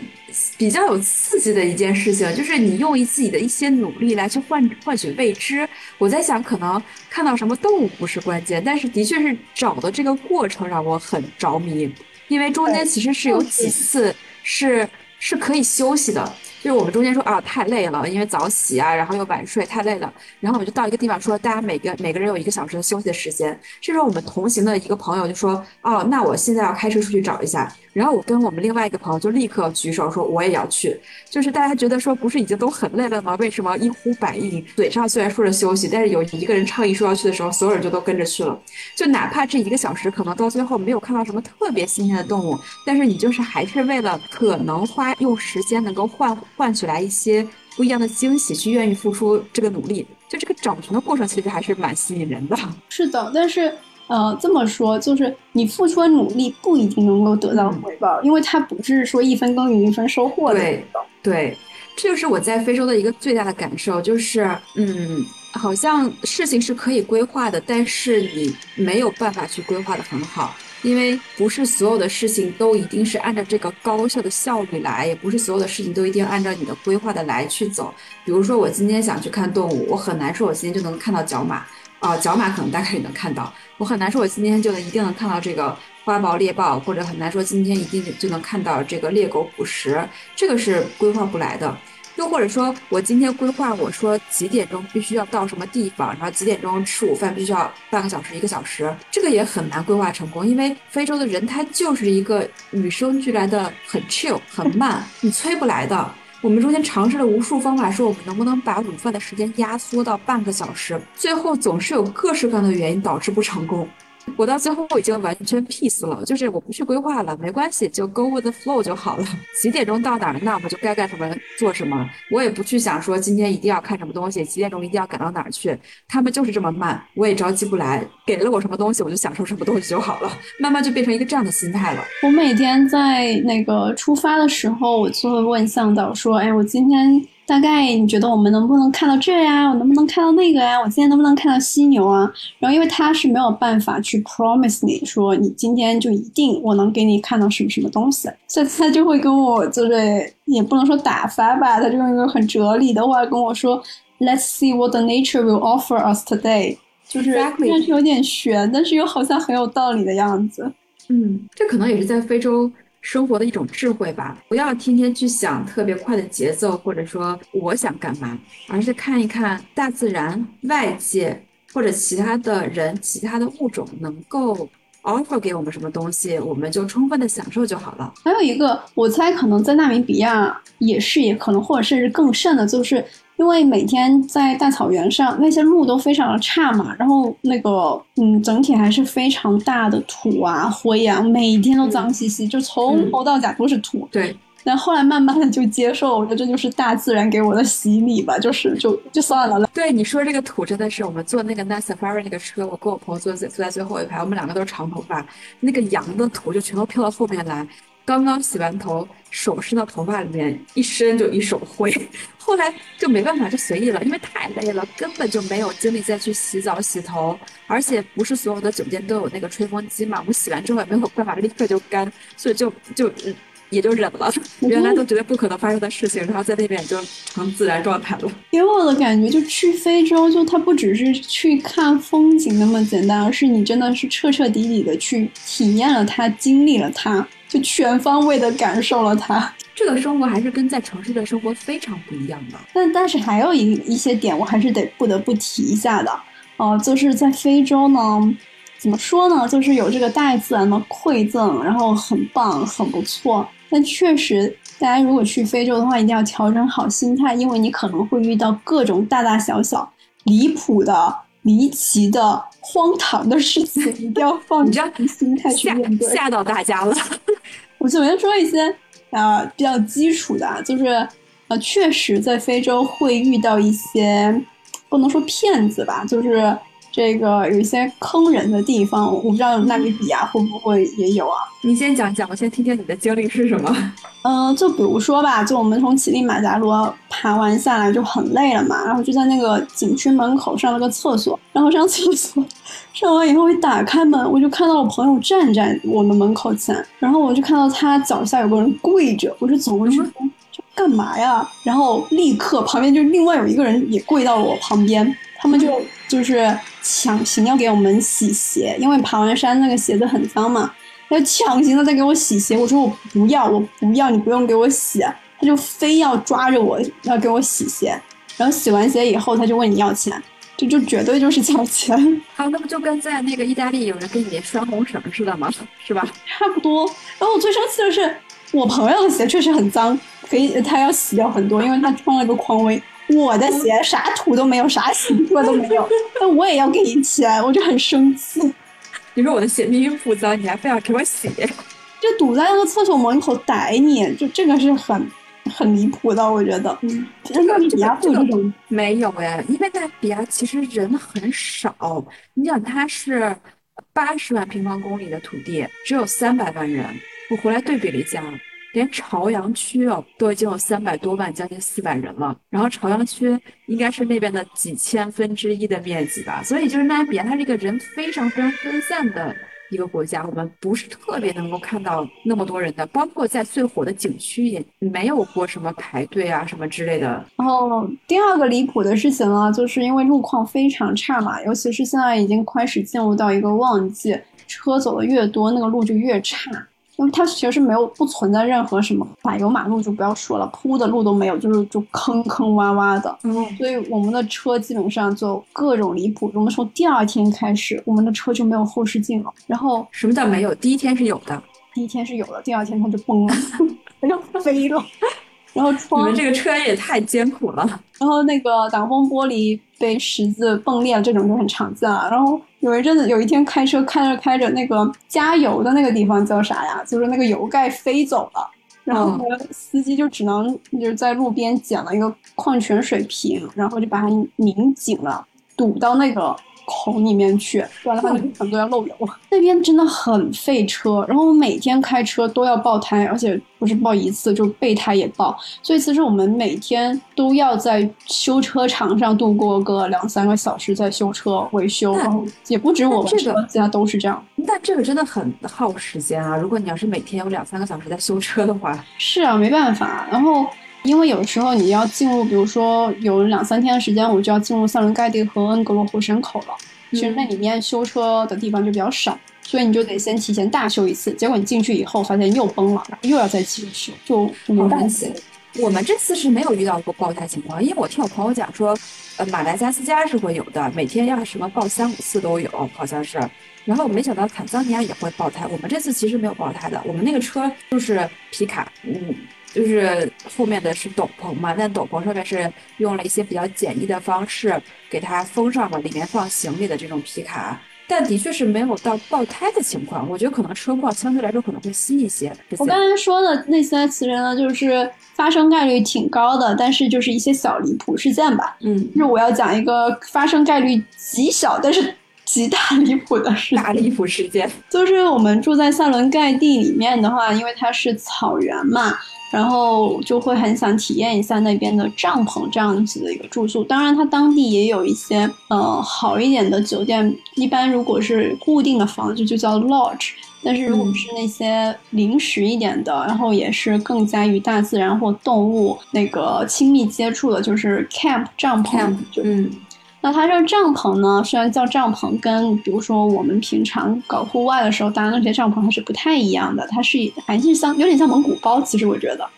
比较有刺激的一件事情，就是你用自己的一些努力来去换换取未知。我在想，可能看到什么动物不是关键，但是的确是找的这个过程让我很着迷，因为中间其实是有几次是是可以休息的。就是我们中间说啊太累了，因为早起啊，然后又晚睡，太累了。然后我们就到一个地方说，大家每个每个人有一个小时的休息的时间。这时候我们同行的一个朋友就说，哦，那我现在要开车出去找一下。然后我跟我们另外一个朋友就立刻举手说我也要去。就是大家觉得说不是已经都很累了吗？为什么一呼百应？嘴上虽然说着休息，但是有一个人倡议说要去的时候，所有人就都跟着去了。就哪怕这一个小时可能到最后没有看到什么特别新鲜的动物，但是你就是还是为了可能花用时间能够换。换取来一些不一样的惊喜，去愿意付出这个努力，就这个找寻的过程其实还是蛮吸引人的。是的，但是呃，这么说就是你付出的努力不一定能够得到回报，因为它不是说一分耕耘一分收获的。对，对，这就是我在非洲的一个最大的感受，就是嗯，好像事情是可以规划的，但是你没有办法去规划的很好。因为不是所有的事情都一定是按照这个高效的效率来，也不是所有的事情都一定按照你的规划的来去走。比如说，我今天想去看动物，我很难说我今天就能看到角马啊，角马可能大概也能看到。我很难说我今天就能一定能看到这个花豹猎豹，或者很难说今天一定就能看到这个猎狗捕食，这个是规划不来的。又或者说，我今天规划，我说几点钟必须要到什么地方，然后几点钟吃午饭，必须要半个小时、一个小时，这个也很难规划成功。因为非洲的人他就是一个与生俱来的很 chill、很慢，你催不来的。我们中间尝试了无数方法，说我们能不能把午饭的时间压缩到半个小时，最后总是有各式各样的原因导致不成功。我到最后已经完全 peace 了，就是我不去规划了，没关系，就 go with the flow 就好了。几点钟到哪儿，那我就该干什么做什么。我也不去想说今天一定要看什么东西，几点钟一定要赶到哪儿去。他们就是这么慢，我也着急不来。给了我什么东西，我就享受什么东西就好了。慢慢就变成一个这样的心态了。我每天在那个出发的时候，我就会问向导说：“哎，我今天。”大概你觉得我们能不能看到这呀？我能不能看到那个呀？我今天能不能看到犀牛啊？然后因为他是没有办法去 promise 你说你今天就一定我能给你看到什么什么东西，所以他就会跟我就是也不能说打发吧，他就用一个很哲理的话跟我说，Let's see what the nature will offer us today，就是虽然是有点悬，但是又好像很有道理的样子。嗯，这可能也是在非洲。生活的一种智慧吧，不要天天去想特别快的节奏，或者说我想干嘛，而是看一看大自然、外界或者其他的人、其他的物种能够 offer 给我们什么东西，我们就充分的享受就好了。还有一个，我猜可能在纳米比亚也是，也可能或者甚至更甚的，就是。因为每天在大草原上，那些路都非常的差嘛，然后那个嗯，整体还是非常大的土啊、灰啊，每天都脏兮兮，就从头到脚都是土。对。但后来慢慢的就接受，我觉得这就是大自然给我的洗礼吧，就是就就算了。对你说这个土真的是，我们坐那个 Night Safari 那个车，我跟我朋友坐坐在最后一排，我们两个都是长头发，那个羊的土就全都飘到后面来。刚刚洗完头，手伸到头发里面一伸就一手灰，后来就没办法就随意了，因为太累了，根本就没有精力再去洗澡洗头，而且不是所有的酒店都有那个吹风机嘛，我洗完之后也没有办法立刻就干，所以就就也就忍了。原来都觉得不可能发生的事情，然后在那边就成自然状态了。给我的感觉就去非洲，就它不只是去看风景那么简单，而是你真的是彻彻底底的去体验了它，经历了它。就全方位的感受了它，这个生活还是跟在城市的生活非常不一样的。但但是还有一一些点，我还是得不得不提一下的，哦，就是在非洲呢，怎么说呢，就是有这个大自然的馈赠，然后很棒，很不错。但确实，大家如果去非洲的话，一定要调整好心态，因为你可能会遇到各种大大小小、离谱的、离奇的。荒唐的事情一定要放这样心态去面对，吓到大家了。我首先说一些啊比较基础的，就是呃，确实在非洲会遇到一些不能说骗子吧，就是。这个有一些坑人的地方，我不知道纳米比亚会不会也有啊？你先讲讲，我先听听你的经历是什么。嗯，就比如说吧，就我们从乞力马扎罗爬完下来就很累了嘛，然后就在那个景区门口上了个厕所，然后上厕所，上完以后一打开门，我就看到我朋友站在我们门口前，然后我就看到他脚下有个人跪着，我就走过去，干嘛呀？然后立刻旁边就另外有一个人也跪到了我旁边，他们就就是。强行要给我们洗鞋，因为爬完山那个鞋子很脏嘛，他就强行的在给我洗鞋。我说我不要，我不要，你不用给我洗。他就非要抓着我要给我洗鞋，然后洗完鞋以后他就问你要钱，这就绝对就是抢钱。好，那不就跟在那个意大利有人给你拴红绳似的吗？是吧？差不多。然后我最生气的是，我朋友的鞋确实很脏，可以他要洗掉很多，因为他穿了个匡威。我的鞋啥土都没有，啥洗过都没有，但我也要给你钱，我就很生气。你说我的鞋明明不脏，你还非要给我洗，就堵在那个厕所门口逮你，就这个是很很离谱的，我觉得。嗯，纳米比亚这种没有哎，因为纳米比亚其实人很少，你想它是八十万平方公里的土地，只有三百万人，我回来对比了一下。连朝阳区哦都已经有三百多万，将近四百人了。然后朝阳区应该是那边的几千分之一的面积吧。所以就是纳米比亚，它是一个人非常非常分散的一个国家。我们不是特别能够看到那么多人的，包括在最火的景区也没有过什么排队啊什么之类的。然后第二个离谱的事情呢，就是因为路况非常差嘛，尤其是现在已经开始进入到一个旺季，车走的越多，那个路就越差。因为它其实没有不存在任何什么柏油马路就不要说了，铺的路都没有，就是就坑坑洼洼的。嗯，所以我们的车基本上就各种离谱。我们从第二天开始，我们的车就没有后视镜了。然后什么叫没有？第一天是有的，第一天是有的，第二天它就崩了，它就飞了。然后你窗们这个车也太艰苦了。然后那个挡风玻璃被石子崩裂，这种就很常见了。然后有一阵子，有一天开车开着开着，那个加油的那个地方叫啥呀？就是那个油盖飞走了，然后司机就只能就是在路边捡了一个矿泉水瓶，然后就把它拧紧了，堵到那个孔里面去，不然的话那个可能都要漏油。那边真的很费车，然后我每天开车都要爆胎，而且不是爆一次，就备胎也爆。所以其实我们每天都要在修车场上度过个两三个小时，在修车维修，然后也不止我们那这个车，其他都是这样。但这个真的很耗时间啊！如果你要是每天有两三个小时在修车的话，是啊，没办法。然后因为有时候你要进入，比如说有两三天的时间，我就要进入塞伦盖蒂和恩格罗湖山口了。其实那里面修车的地方就比较少，所以你就得先提前大修一次。结果你进去以后发现又崩了，又要再继续修，就没办法。好险。我们这次是没有遇到过爆胎情况，因为我听我朋友讲说，呃，马达加斯加是会有的，每天要什么爆三五次都有，好像是。然后我没想到坦桑尼亚也会爆胎，我们这次其实没有爆胎的，我们那个车就是皮卡，嗯，就是后面的是斗篷嘛，但斗篷上面是用了一些比较简易的方式给它封上了，里面放行李的这种皮卡。但的确是没有到爆胎的情况，我觉得可能车况相对来说可能会新一些。我刚才说的那些词人呢，就是发生概率挺高的，但是就是一些小离谱事件吧。嗯，就是我要讲一个发生概率极小，但是极大离谱的事情。大离谱事件。就是我们住在塞伦盖蒂里面的话，因为它是草原嘛，然后就会很想体验一下那边的帐篷这样子的一个住宿。当然，它当地也有一些呃好一点的酒店，一般如果是固定的房子就叫 lodge。但是如果是那些临时一点的，然后也是更加与大自然或动物那个亲密接触的，就是 camp 帐篷嗯那它这帐篷呢，虽然叫帐篷，跟比如说我们平常搞户外的时候搭那些帐篷还是不太一样的，它是还是像有点像蒙古包，其实我觉得，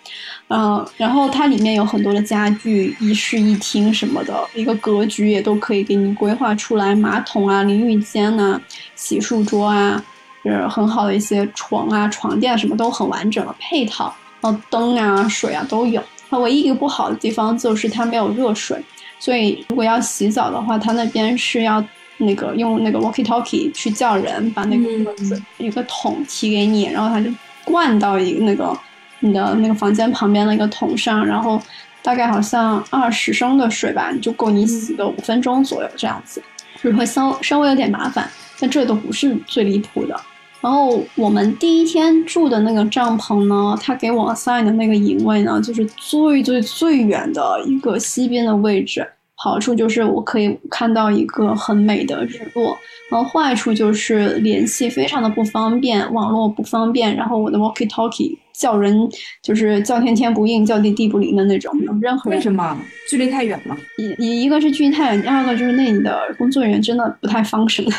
嗯、然后它里面有很多的家具，一室一厅什么的，一个格局也都可以给你规划出来，马桶啊、淋浴间呐、洗漱桌啊，就是很好的一些床啊、床垫什么都很完整的配套，然后灯啊、水啊都有。它唯一一个不好的地方就是它没有热水。所以如果要洗澡的话，它那边是要那个用那个 walkie talkie 去叫人把那个一个桶提给你，然后他就灌到一个那个你的那个房间旁边的一个桶上，然后大概好像二十升的水吧，就够你洗个五分钟左右这样子，就是会稍稍微有点麻烦，但这都不是最离谱的。然后我们第一天住的那个帐篷呢，他给我 assign 的那个营位呢，就是最最最远的一个西边的位置。好处就是我可以看到一个很美的日落，然后坏处就是联系非常的不方便，网络不方便，然后我的 walkie talkie 叫人就是叫天天不应，叫地地不灵的那种，没有任何人为什么？距离太远了。一一一个是距离太远，第二个就是那里的工作人员真的不太 function，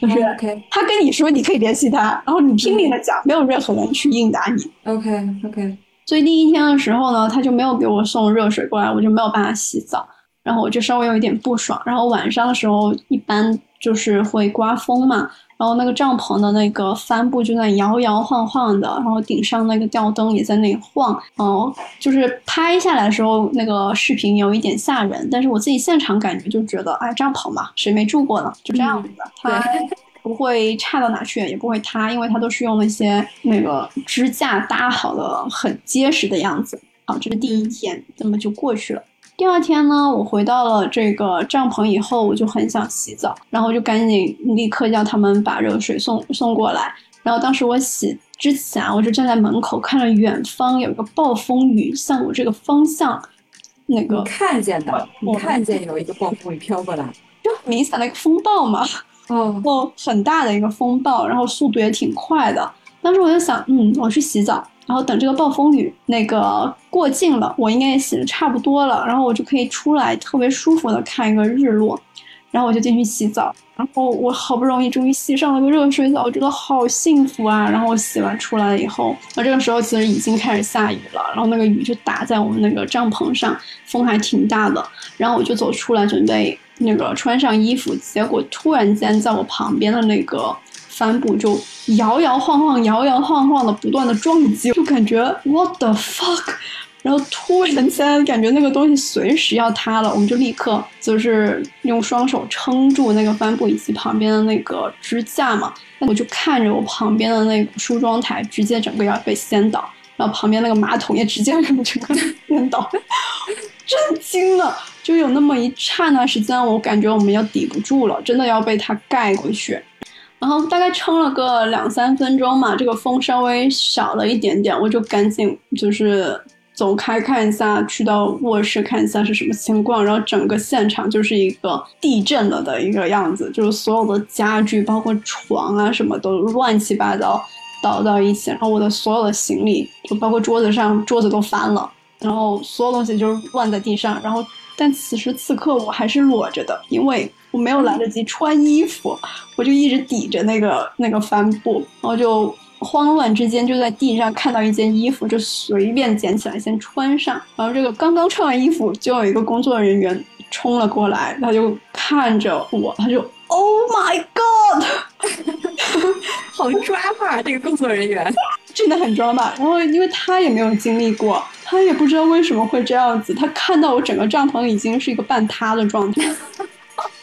就是他跟你说你可以联系他，然后你拼命的讲，没有任何人去应答你。OK OK，所以第一天的时候呢，他就没有给我送热水过来，我就没有办法洗澡，然后我就稍微有一点不爽。然后晚上的时候一般就是会刮风嘛，然后那个帐篷的那个帆布就在摇摇晃晃的，然后顶上那个吊灯也在那里晃，哦、就是拍下来的时候那个视频有一点吓人，但是我自己现场感觉就觉得，哎，帐篷嘛，谁没住过呢？就这样子的，它不会差到哪去，也不会塌，因为它都是用那些那个支架搭好的，很结实的样子。好，这是第一天，那么就过去了。第二天呢，我回到了这个帐篷以后，我就很想洗澡，然后就赶紧立刻叫他们把热水送送过来。然后当时我洗之前啊，我就站在门口看着远方有一个暴风雨向我这个方向，那你个看见的，我看见有一个暴风雨飘过来。就很明显的一个风暴嘛。哦然，后很大的一个风暴，然后速度也挺快的。当时我就想，嗯，我去洗澡，然后等这个暴风雨那个过境了，我应该也洗的差不多了，然后我就可以出来，特别舒服的看一个日落。然后我就进去洗澡，然后我好不容易终于洗上了个热水澡，我觉得好幸福啊！然后我洗完出来以后，那这个时候其实已经开始下雨了，然后那个雨就打在我们那个帐篷上，风还挺大的。然后我就走出来准备那个穿上衣服，结果突然间在我旁边的那个帆布就摇摇晃晃、摇摇晃晃的不断的撞击，就感觉 what the fuck，然后突然间感觉那个东西随时要塌了，我们就立刻就是用双手撑住那个帆布以及旁边的那个支架嘛。我就看着我旁边的那个梳妆台直接整个要被掀倒，然后旁边那个马桶也直接整个掀倒，震惊了。就有那么一刹那时间，我感觉我们要抵不住了，真的要被它盖过去。然后大概撑了个两三分钟嘛，这个风稍微小了一点点，我就赶紧就是走开看一下，去到卧室看一下是什么情况。然后整个现场就是一个地震了的一个样子，就是所有的家具，包括床啊什么都乱七八糟倒到一起。然后我的所有的行李，就包括桌子上桌子都翻了，然后所有东西就是乱在地上。然后但此时此刻我还是裸着的，因为。我没有来得及穿衣服，我就一直抵着那个那个帆布，然后就慌乱之间就在地上看到一件衣服，就随便捡起来先穿上。然后这个刚刚穿完衣服，就有一个工作人员冲了过来，他就看着我，他就 Oh my God，好抓嘛！这个工作人员 真的很抓嘛。然后因为他也没有经历过，他也不知道为什么会这样子。他看到我整个帐篷已经是一个半塌的状态。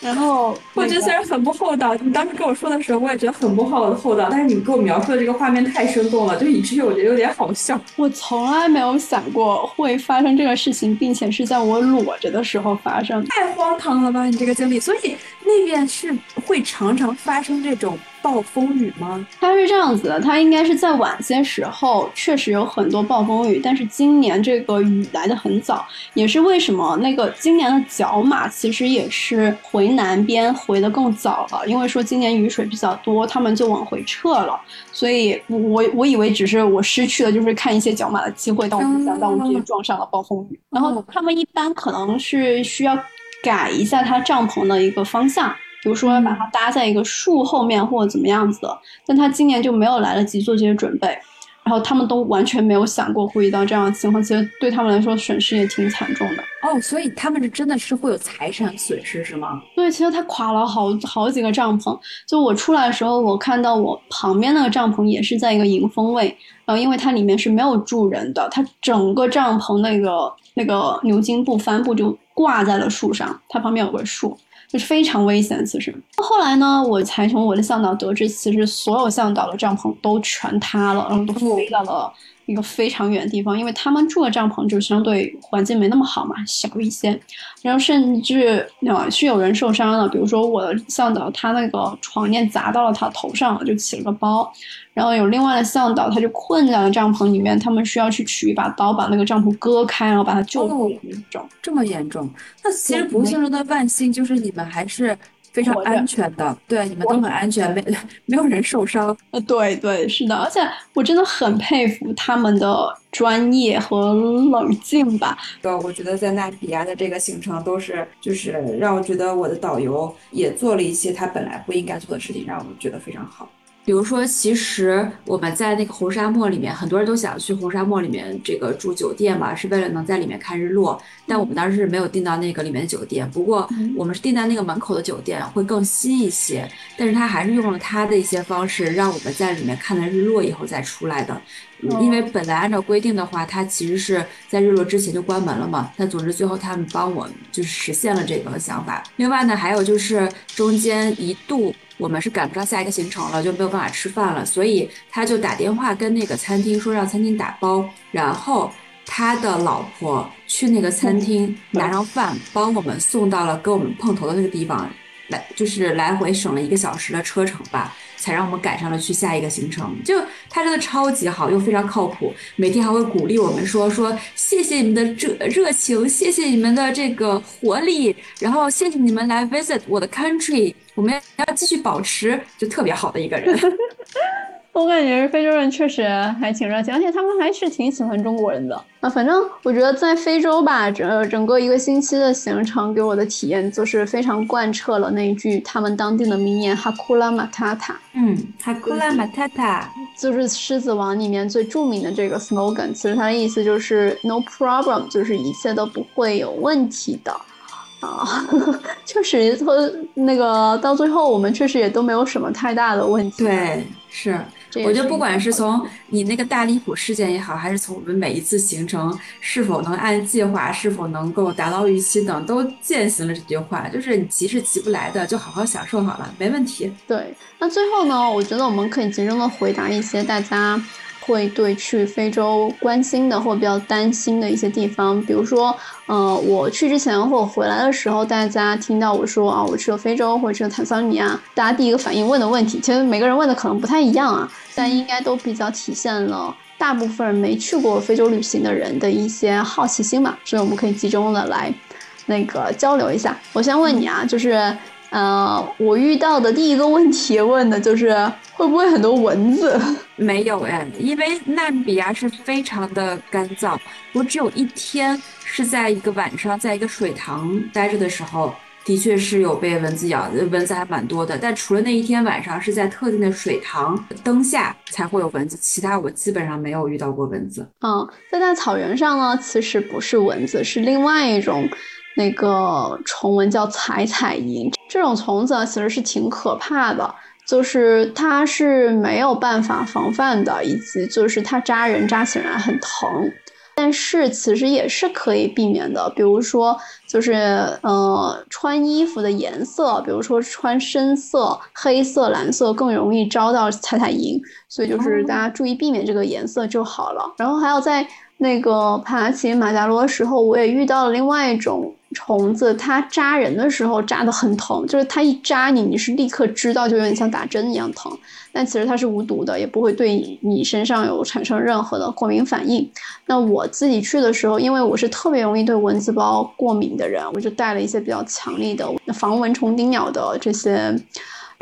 然后我觉得虽然很不厚道，你当时跟我说的时候，我也觉得很不厚厚道。但是你给我描述的这个画面太生动了，就以至于我觉得有点好笑。我从来没有想过会发生这个事情，并且是在我裸着的时候发生，太荒唐了吧！你这个经历，所以那边是会常常发生这种。暴风雨吗？它是这样子的，它应该是在晚些时候确实有很多暴风雨，但是今年这个雨来的很早，也是为什么那个今年的角马其实也是回南边回的更早了，因为说今年雨水比较多，他们就往回撤了，所以我我以为只是我失去了就是看一些角马的机会，但我没想到我直接撞上了暴风雨。然后他们一般可能是需要改一下他帐篷的一个方向。比如说把它搭在一个树后面或者怎么样子的，但他今年就没有来得及做这些准备，然后他们都完全没有想过会遇到这样的情况，其实对他们来说损失也挺惨重的。哦，所以他们是真的是会有财产损失是吗？对，其实他垮了好好几个帐篷。就我出来的时候，我看到我旁边那个帐篷也是在一个迎风位，然后因为它里面是没有住人的，它整个帐篷那个那个牛津布帆布就挂在了树上，它旁边有个树。就是非常危险，其实。后来呢，我才从我的向导得知，其实所有向导的帐篷都全塌了，然后都飞到了一个非常远的地方，因为他们住的帐篷就相对环境没那么好嘛，小一些。然后甚至啊是有人受伤了，比如说我的向导，他那个床垫砸到了他头上，就起了个包。然后有另外的向导，他就困在了帐篷里面，他们需要去取一把刀，把那个帐篷割开，然后把他救出来那种。这么严重？那其实不幸中的万幸就是你们还是非常安全的，对，你们都很安全，没没有人受伤。呃，对对，是的，而且我真的很佩服他们的专业和冷静吧。对，我觉得在纳比亚的这个行程都是，就是让我觉得我的导游也做了一些他本来不应该做的事情，让我觉得非常好。比如说，其实我们在那个红沙漠里面，很多人都想去红沙漠里面这个住酒店嘛，是为了能在里面看日落。但我们当时是没有订到那个里面的酒店，不过我们是订在那个门口的酒店，会更新一些。但是他还是用了他的一些方式，让我们在里面看了日落以后再出来的。因为本来按照规定的话，他其实是在日落之前就关门了嘛。但总之最后他们帮我就是实现了这个想法。另外呢，还有就是中间一度。我们是赶不上下一个行程了，就没有办法吃饭了，所以他就打电话跟那个餐厅说让餐厅打包，然后他的老婆去那个餐厅拿上饭，帮我们送到了跟我们碰头的那个地方，来就是来回省了一个小时的车程吧。才让我们赶上了去下一个行程，就他真的超级好，又非常靠谱，每天还会鼓励我们说说谢谢你们的热热情，谢谢你们的这个活力，然后谢谢你们来 visit 我的 country，我们要继续保持，就特别好的一个人。我感觉非洲人确实还挺热情，而且他们还是挺喜欢中国人的啊。反正我觉得在非洲吧，整整个一个星期的行程给我的体验就是非常贯彻了那一句他们当地的名言哈库拉马塔塔。嗯，哈库拉马塔塔就是《狮子王》里面最著名的这个 slogan。其实它的意思就是 no problem，就是一切都不会有问题的啊。确实，那个到最后我们确实也都没有什么太大的问题。对，是。我觉得不管是从你那个大离谱事件也好，还是从我们每一次行程是否能按计划，是否能够达到预期等，都践行了这句话，就是你急是急不来的，就好好享受好了，没问题。对，那最后呢，我觉得我们可以集中的回答一些大家。会对去非洲关心的或比较担心的一些地方，比如说，呃，我去之前或回来的时候，大家听到我说啊，我去了非洲或者去了坦桑尼亚，大家第一个反应问的问题，其实每个人问的可能不太一样啊，但应该都比较体现了大部分没去过非洲旅行的人的一些好奇心嘛，所以我们可以集中的来那个交流一下。我先问你啊，就是。呃，我遇到的第一个问题问的就是会不会很多蚊子？没有哎，因为纳米比亚是非常的干燥。我只有一天是在一个晚上，在一个水塘待着的时候，的确是有被蚊子咬，蚊子还蛮多的。但除了那一天晚上是在特定的水塘灯下才会有蚊子，其他我基本上没有遇到过蚊子。嗯，在大草原上呢，其实不是蚊子，是另外一种。那个虫蚊叫彩彩蝇，这种虫子其实是挺可怕的，就是它是没有办法防范的，以及就是它扎人扎起来很疼，但是其实也是可以避免的，比如说就是呃穿衣服的颜色，比如说穿深色、黑色、蓝色更容易招到彩彩蝇，所以就是大家注意避免这个颜色就好了。然后还有在那个爬起马加罗的时候，我也遇到了另外一种。虫子它扎人的时候扎的很疼，就是它一扎你，你是立刻知道，就有点像打针一样疼。但其实它是无毒的，也不会对你身上有产生任何的过敏反应。那我自己去的时候，因为我是特别容易对蚊子包过敏的人，我就带了一些比较强力的防蚊虫叮咬的这些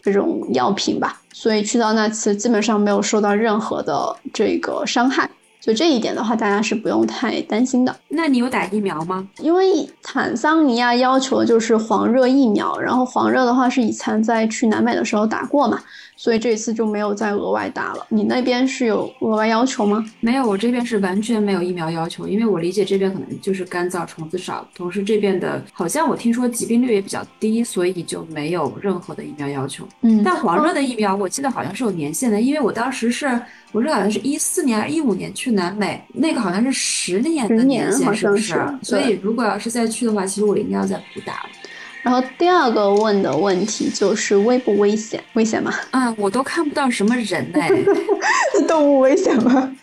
这种药品吧，所以去到那次基本上没有受到任何的这个伤害。就这一点的话，大家是不用太担心的。那你有打疫苗吗？因为坦桑尼亚要求的就是黄热疫苗，然后黄热的话是以前在去南美的时候打过嘛。所以这次就没有再额外打了。你那边是有额外要求吗？没有，我这边是完全没有疫苗要求，因为我理解这边可能就是干燥虫子少，同时这边的好像我听说疾病率也比较低，所以就没有任何的疫苗要求。嗯，但黄热的疫苗我记得好像是有年限的，因为我当时是我这好像是一四年还是一五年去南美，那个好像是十年的年限，是不是？所以如果要是再去的话，其实我应该要再补打了。然后第二个问的问题就是危不危险？危险吗？啊，我都看不到什么人哎，动物危险吗？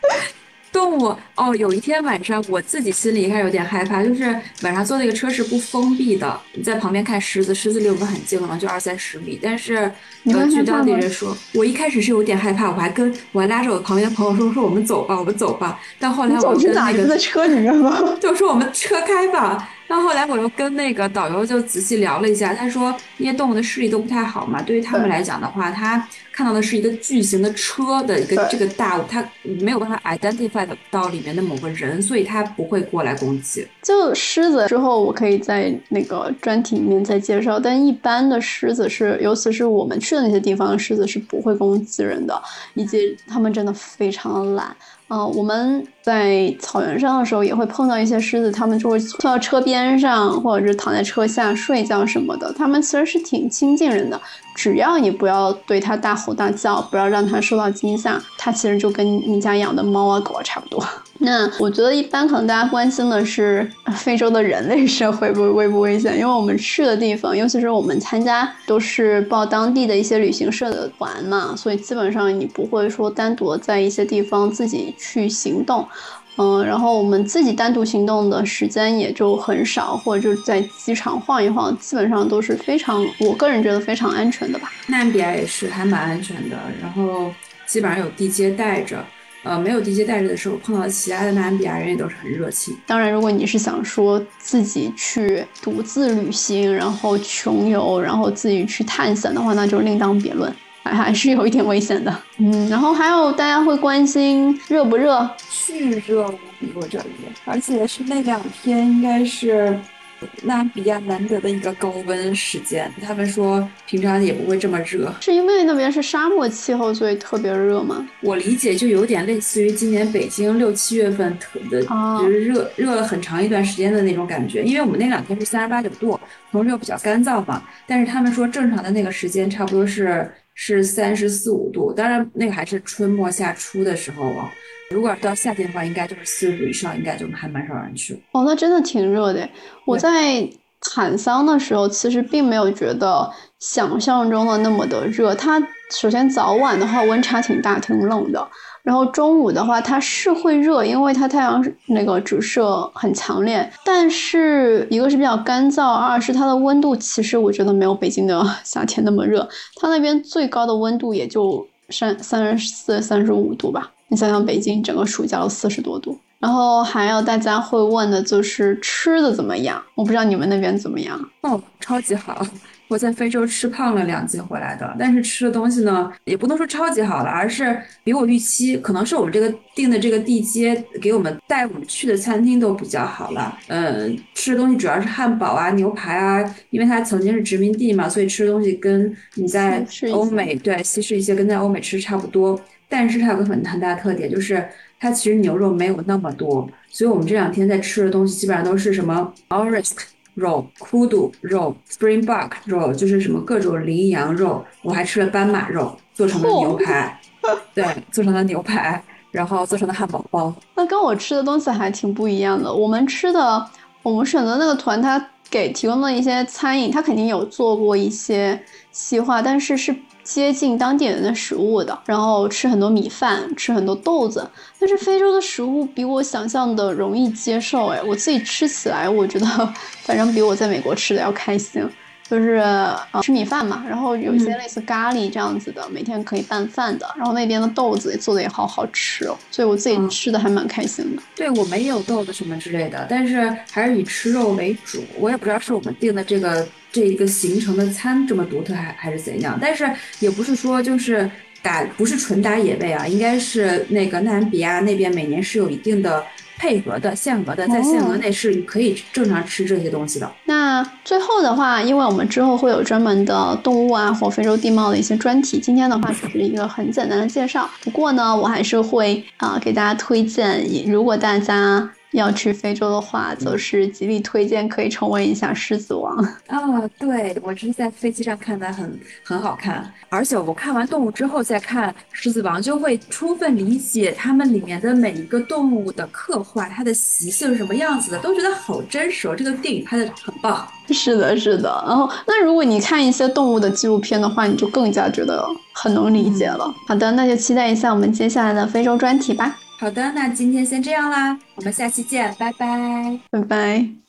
动物哦，有一天晚上我自己心里一开始有点害怕，就是晚上坐那个车是不封闭的，你在旁边看狮子，狮子离我们很近，可能就二三十米。但是据当地人说，我一开始是有点害怕，我还跟我还拉着我旁边的朋友说说我们走吧，我们走吧。但后来我跟那个在车里面吗？就说我们车开吧。那后来我又跟那个导游就仔细聊了一下，他说那些动物的视力都不太好嘛，对于他们来讲的话，他看到的是一个巨型的车的一个这个大物，他没有办法 identify 到里面的某个人，所以他不会过来攻击。就狮子之后，我可以在那个专题里面再介绍，但一般的狮子是，尤其是我们去的那些地方狮子是不会攻击人的，以及它们真的非常的懒。嗯，我们在草原上的时候也会碰到一些狮子，它们就会坐到车边上，或者是躺在车下睡觉什么的。它们其实是挺亲近人的，只要你不要对它大吼大叫，不要让它受到惊吓，它其实就跟你家养的猫啊狗啊差不多。那我觉得一般可能大家关心的是非洲的人类社会不危不危险，因为我们去的地方，尤其是我们参加都是报当地的一些旅行社的团嘛，所以基本上你不会说单独在一些地方自己去行动，嗯，然后我们自己单独行动的时间也就很少，或者就是在机场晃一晃，基本上都是非常，我个人觉得非常安全的吧。纳米比亚也是还蛮安全的，然后基本上有地接带着。呃，没有地接带着的时候，碰到其他的纳米比亚人也都是很热情。当然，如果你是想说自己去独自旅行，然后穷游，然后自己去探险的话，那就另当别论，还还是有一点危险的。嗯，然后还有大家会关心热不热？巨热无比，我这里，而且是那两天应该是。那比亚难得的一个高温时间，他们说平常也不会这么热，是因为那边是沙漠气候，所以特别热吗？我理解就有点类似于今年北京六七月份特的，就是热热了很长一段时间的那种感觉。因为我们那两天是三十八九度，同时又比较干燥嘛。但是他们说正常的那个时间差不多是是三十四五度，当然那个还是春末夏初的时候啊。如果到夏天的话，应该就是四十度以上，应该就还蛮少人去。哦，那真的挺热的。我在坦桑的时候，其实并没有觉得想象中的那么的热。它首先早晚的话温差挺大，挺冷的。然后中午的话，它是会热，因为它太阳那个直射很强烈。但是一个是比较干燥，二是它的温度其实我觉得没有北京的 夏天那么热。它那边最高的温度也就三三十四、三十五度吧。你想想，北京整个暑假都四十多度，然后还有大家会问的就是吃的怎么样？我不知道你们那边怎么样？哦，超级好！我在非洲吃胖了两斤回来的，但是吃的东西呢，也不能说超级好了，而是比我预期，可能是我们这个定的这个地接给我们带我们去的餐厅都比较好了。嗯，吃的东西主要是汉堡啊、牛排啊，因为它曾经是殖民地嘛，所以吃的东西跟你在欧美对西式一些跟在欧美吃差不多。但是它有个很很大的特点，就是它其实牛肉没有那么多，所以我们这两天在吃的东西基本上都是什么肉、kudu 肉、springbok 肉，就是什么各种羚羊肉。我还吃了斑马肉做成了牛排，对，做成了牛排，然后做成了汉堡包。那跟我吃的东西还挺不一样的。我们吃的，我们选择那个团，他给提供的一些餐饮，他肯定有做过一些细化，但是是。接近当地人的食物的，然后吃很多米饭，吃很多豆子。但是非洲的食物比我想象的容易接受，哎，我自己吃起来，我觉得 反正比我在美国吃的要开心。就是吃米饭嘛，然后有一些类似咖喱这样子的，每天可以拌饭的。然后那边的豆子做的也好好吃哦，所以我自己吃的还蛮开心的。对我们也有豆子什么之类的，但是还是以吃肉为主。我也不知道是我们订的这个这一个行程的餐这么独特，还还是怎样。但是也不是说就是打不是纯打野味啊，应该是那个纳米比亚那边每年是有一定的。配合的限额的，在限额内是可以正常吃这些东西的。那最后的话，因为我们之后会有专门的动物啊或非洲地貌的一些专题，今天的话只是一个很简单的介绍。不过呢，我还是会啊给大家推荐，如果大家。要去非洲的话，则是极力推荐可以重温一下《狮子王》啊！对我只是在飞机上看的，很很好看。而且我看完动物之后再看《狮子王》，就会充分理解他们里面的每一个动物的刻画，它的习性是什么样子的，都觉得好真实。哦。这个电影拍的很棒。是的，是的。然后，那如果你看一些动物的纪录片的话，你就更加觉得很能理解了。好的，那就期待一下我们接下来的非洲专题吧。好的，那今天先这样啦，我们下期见，拜拜，拜拜。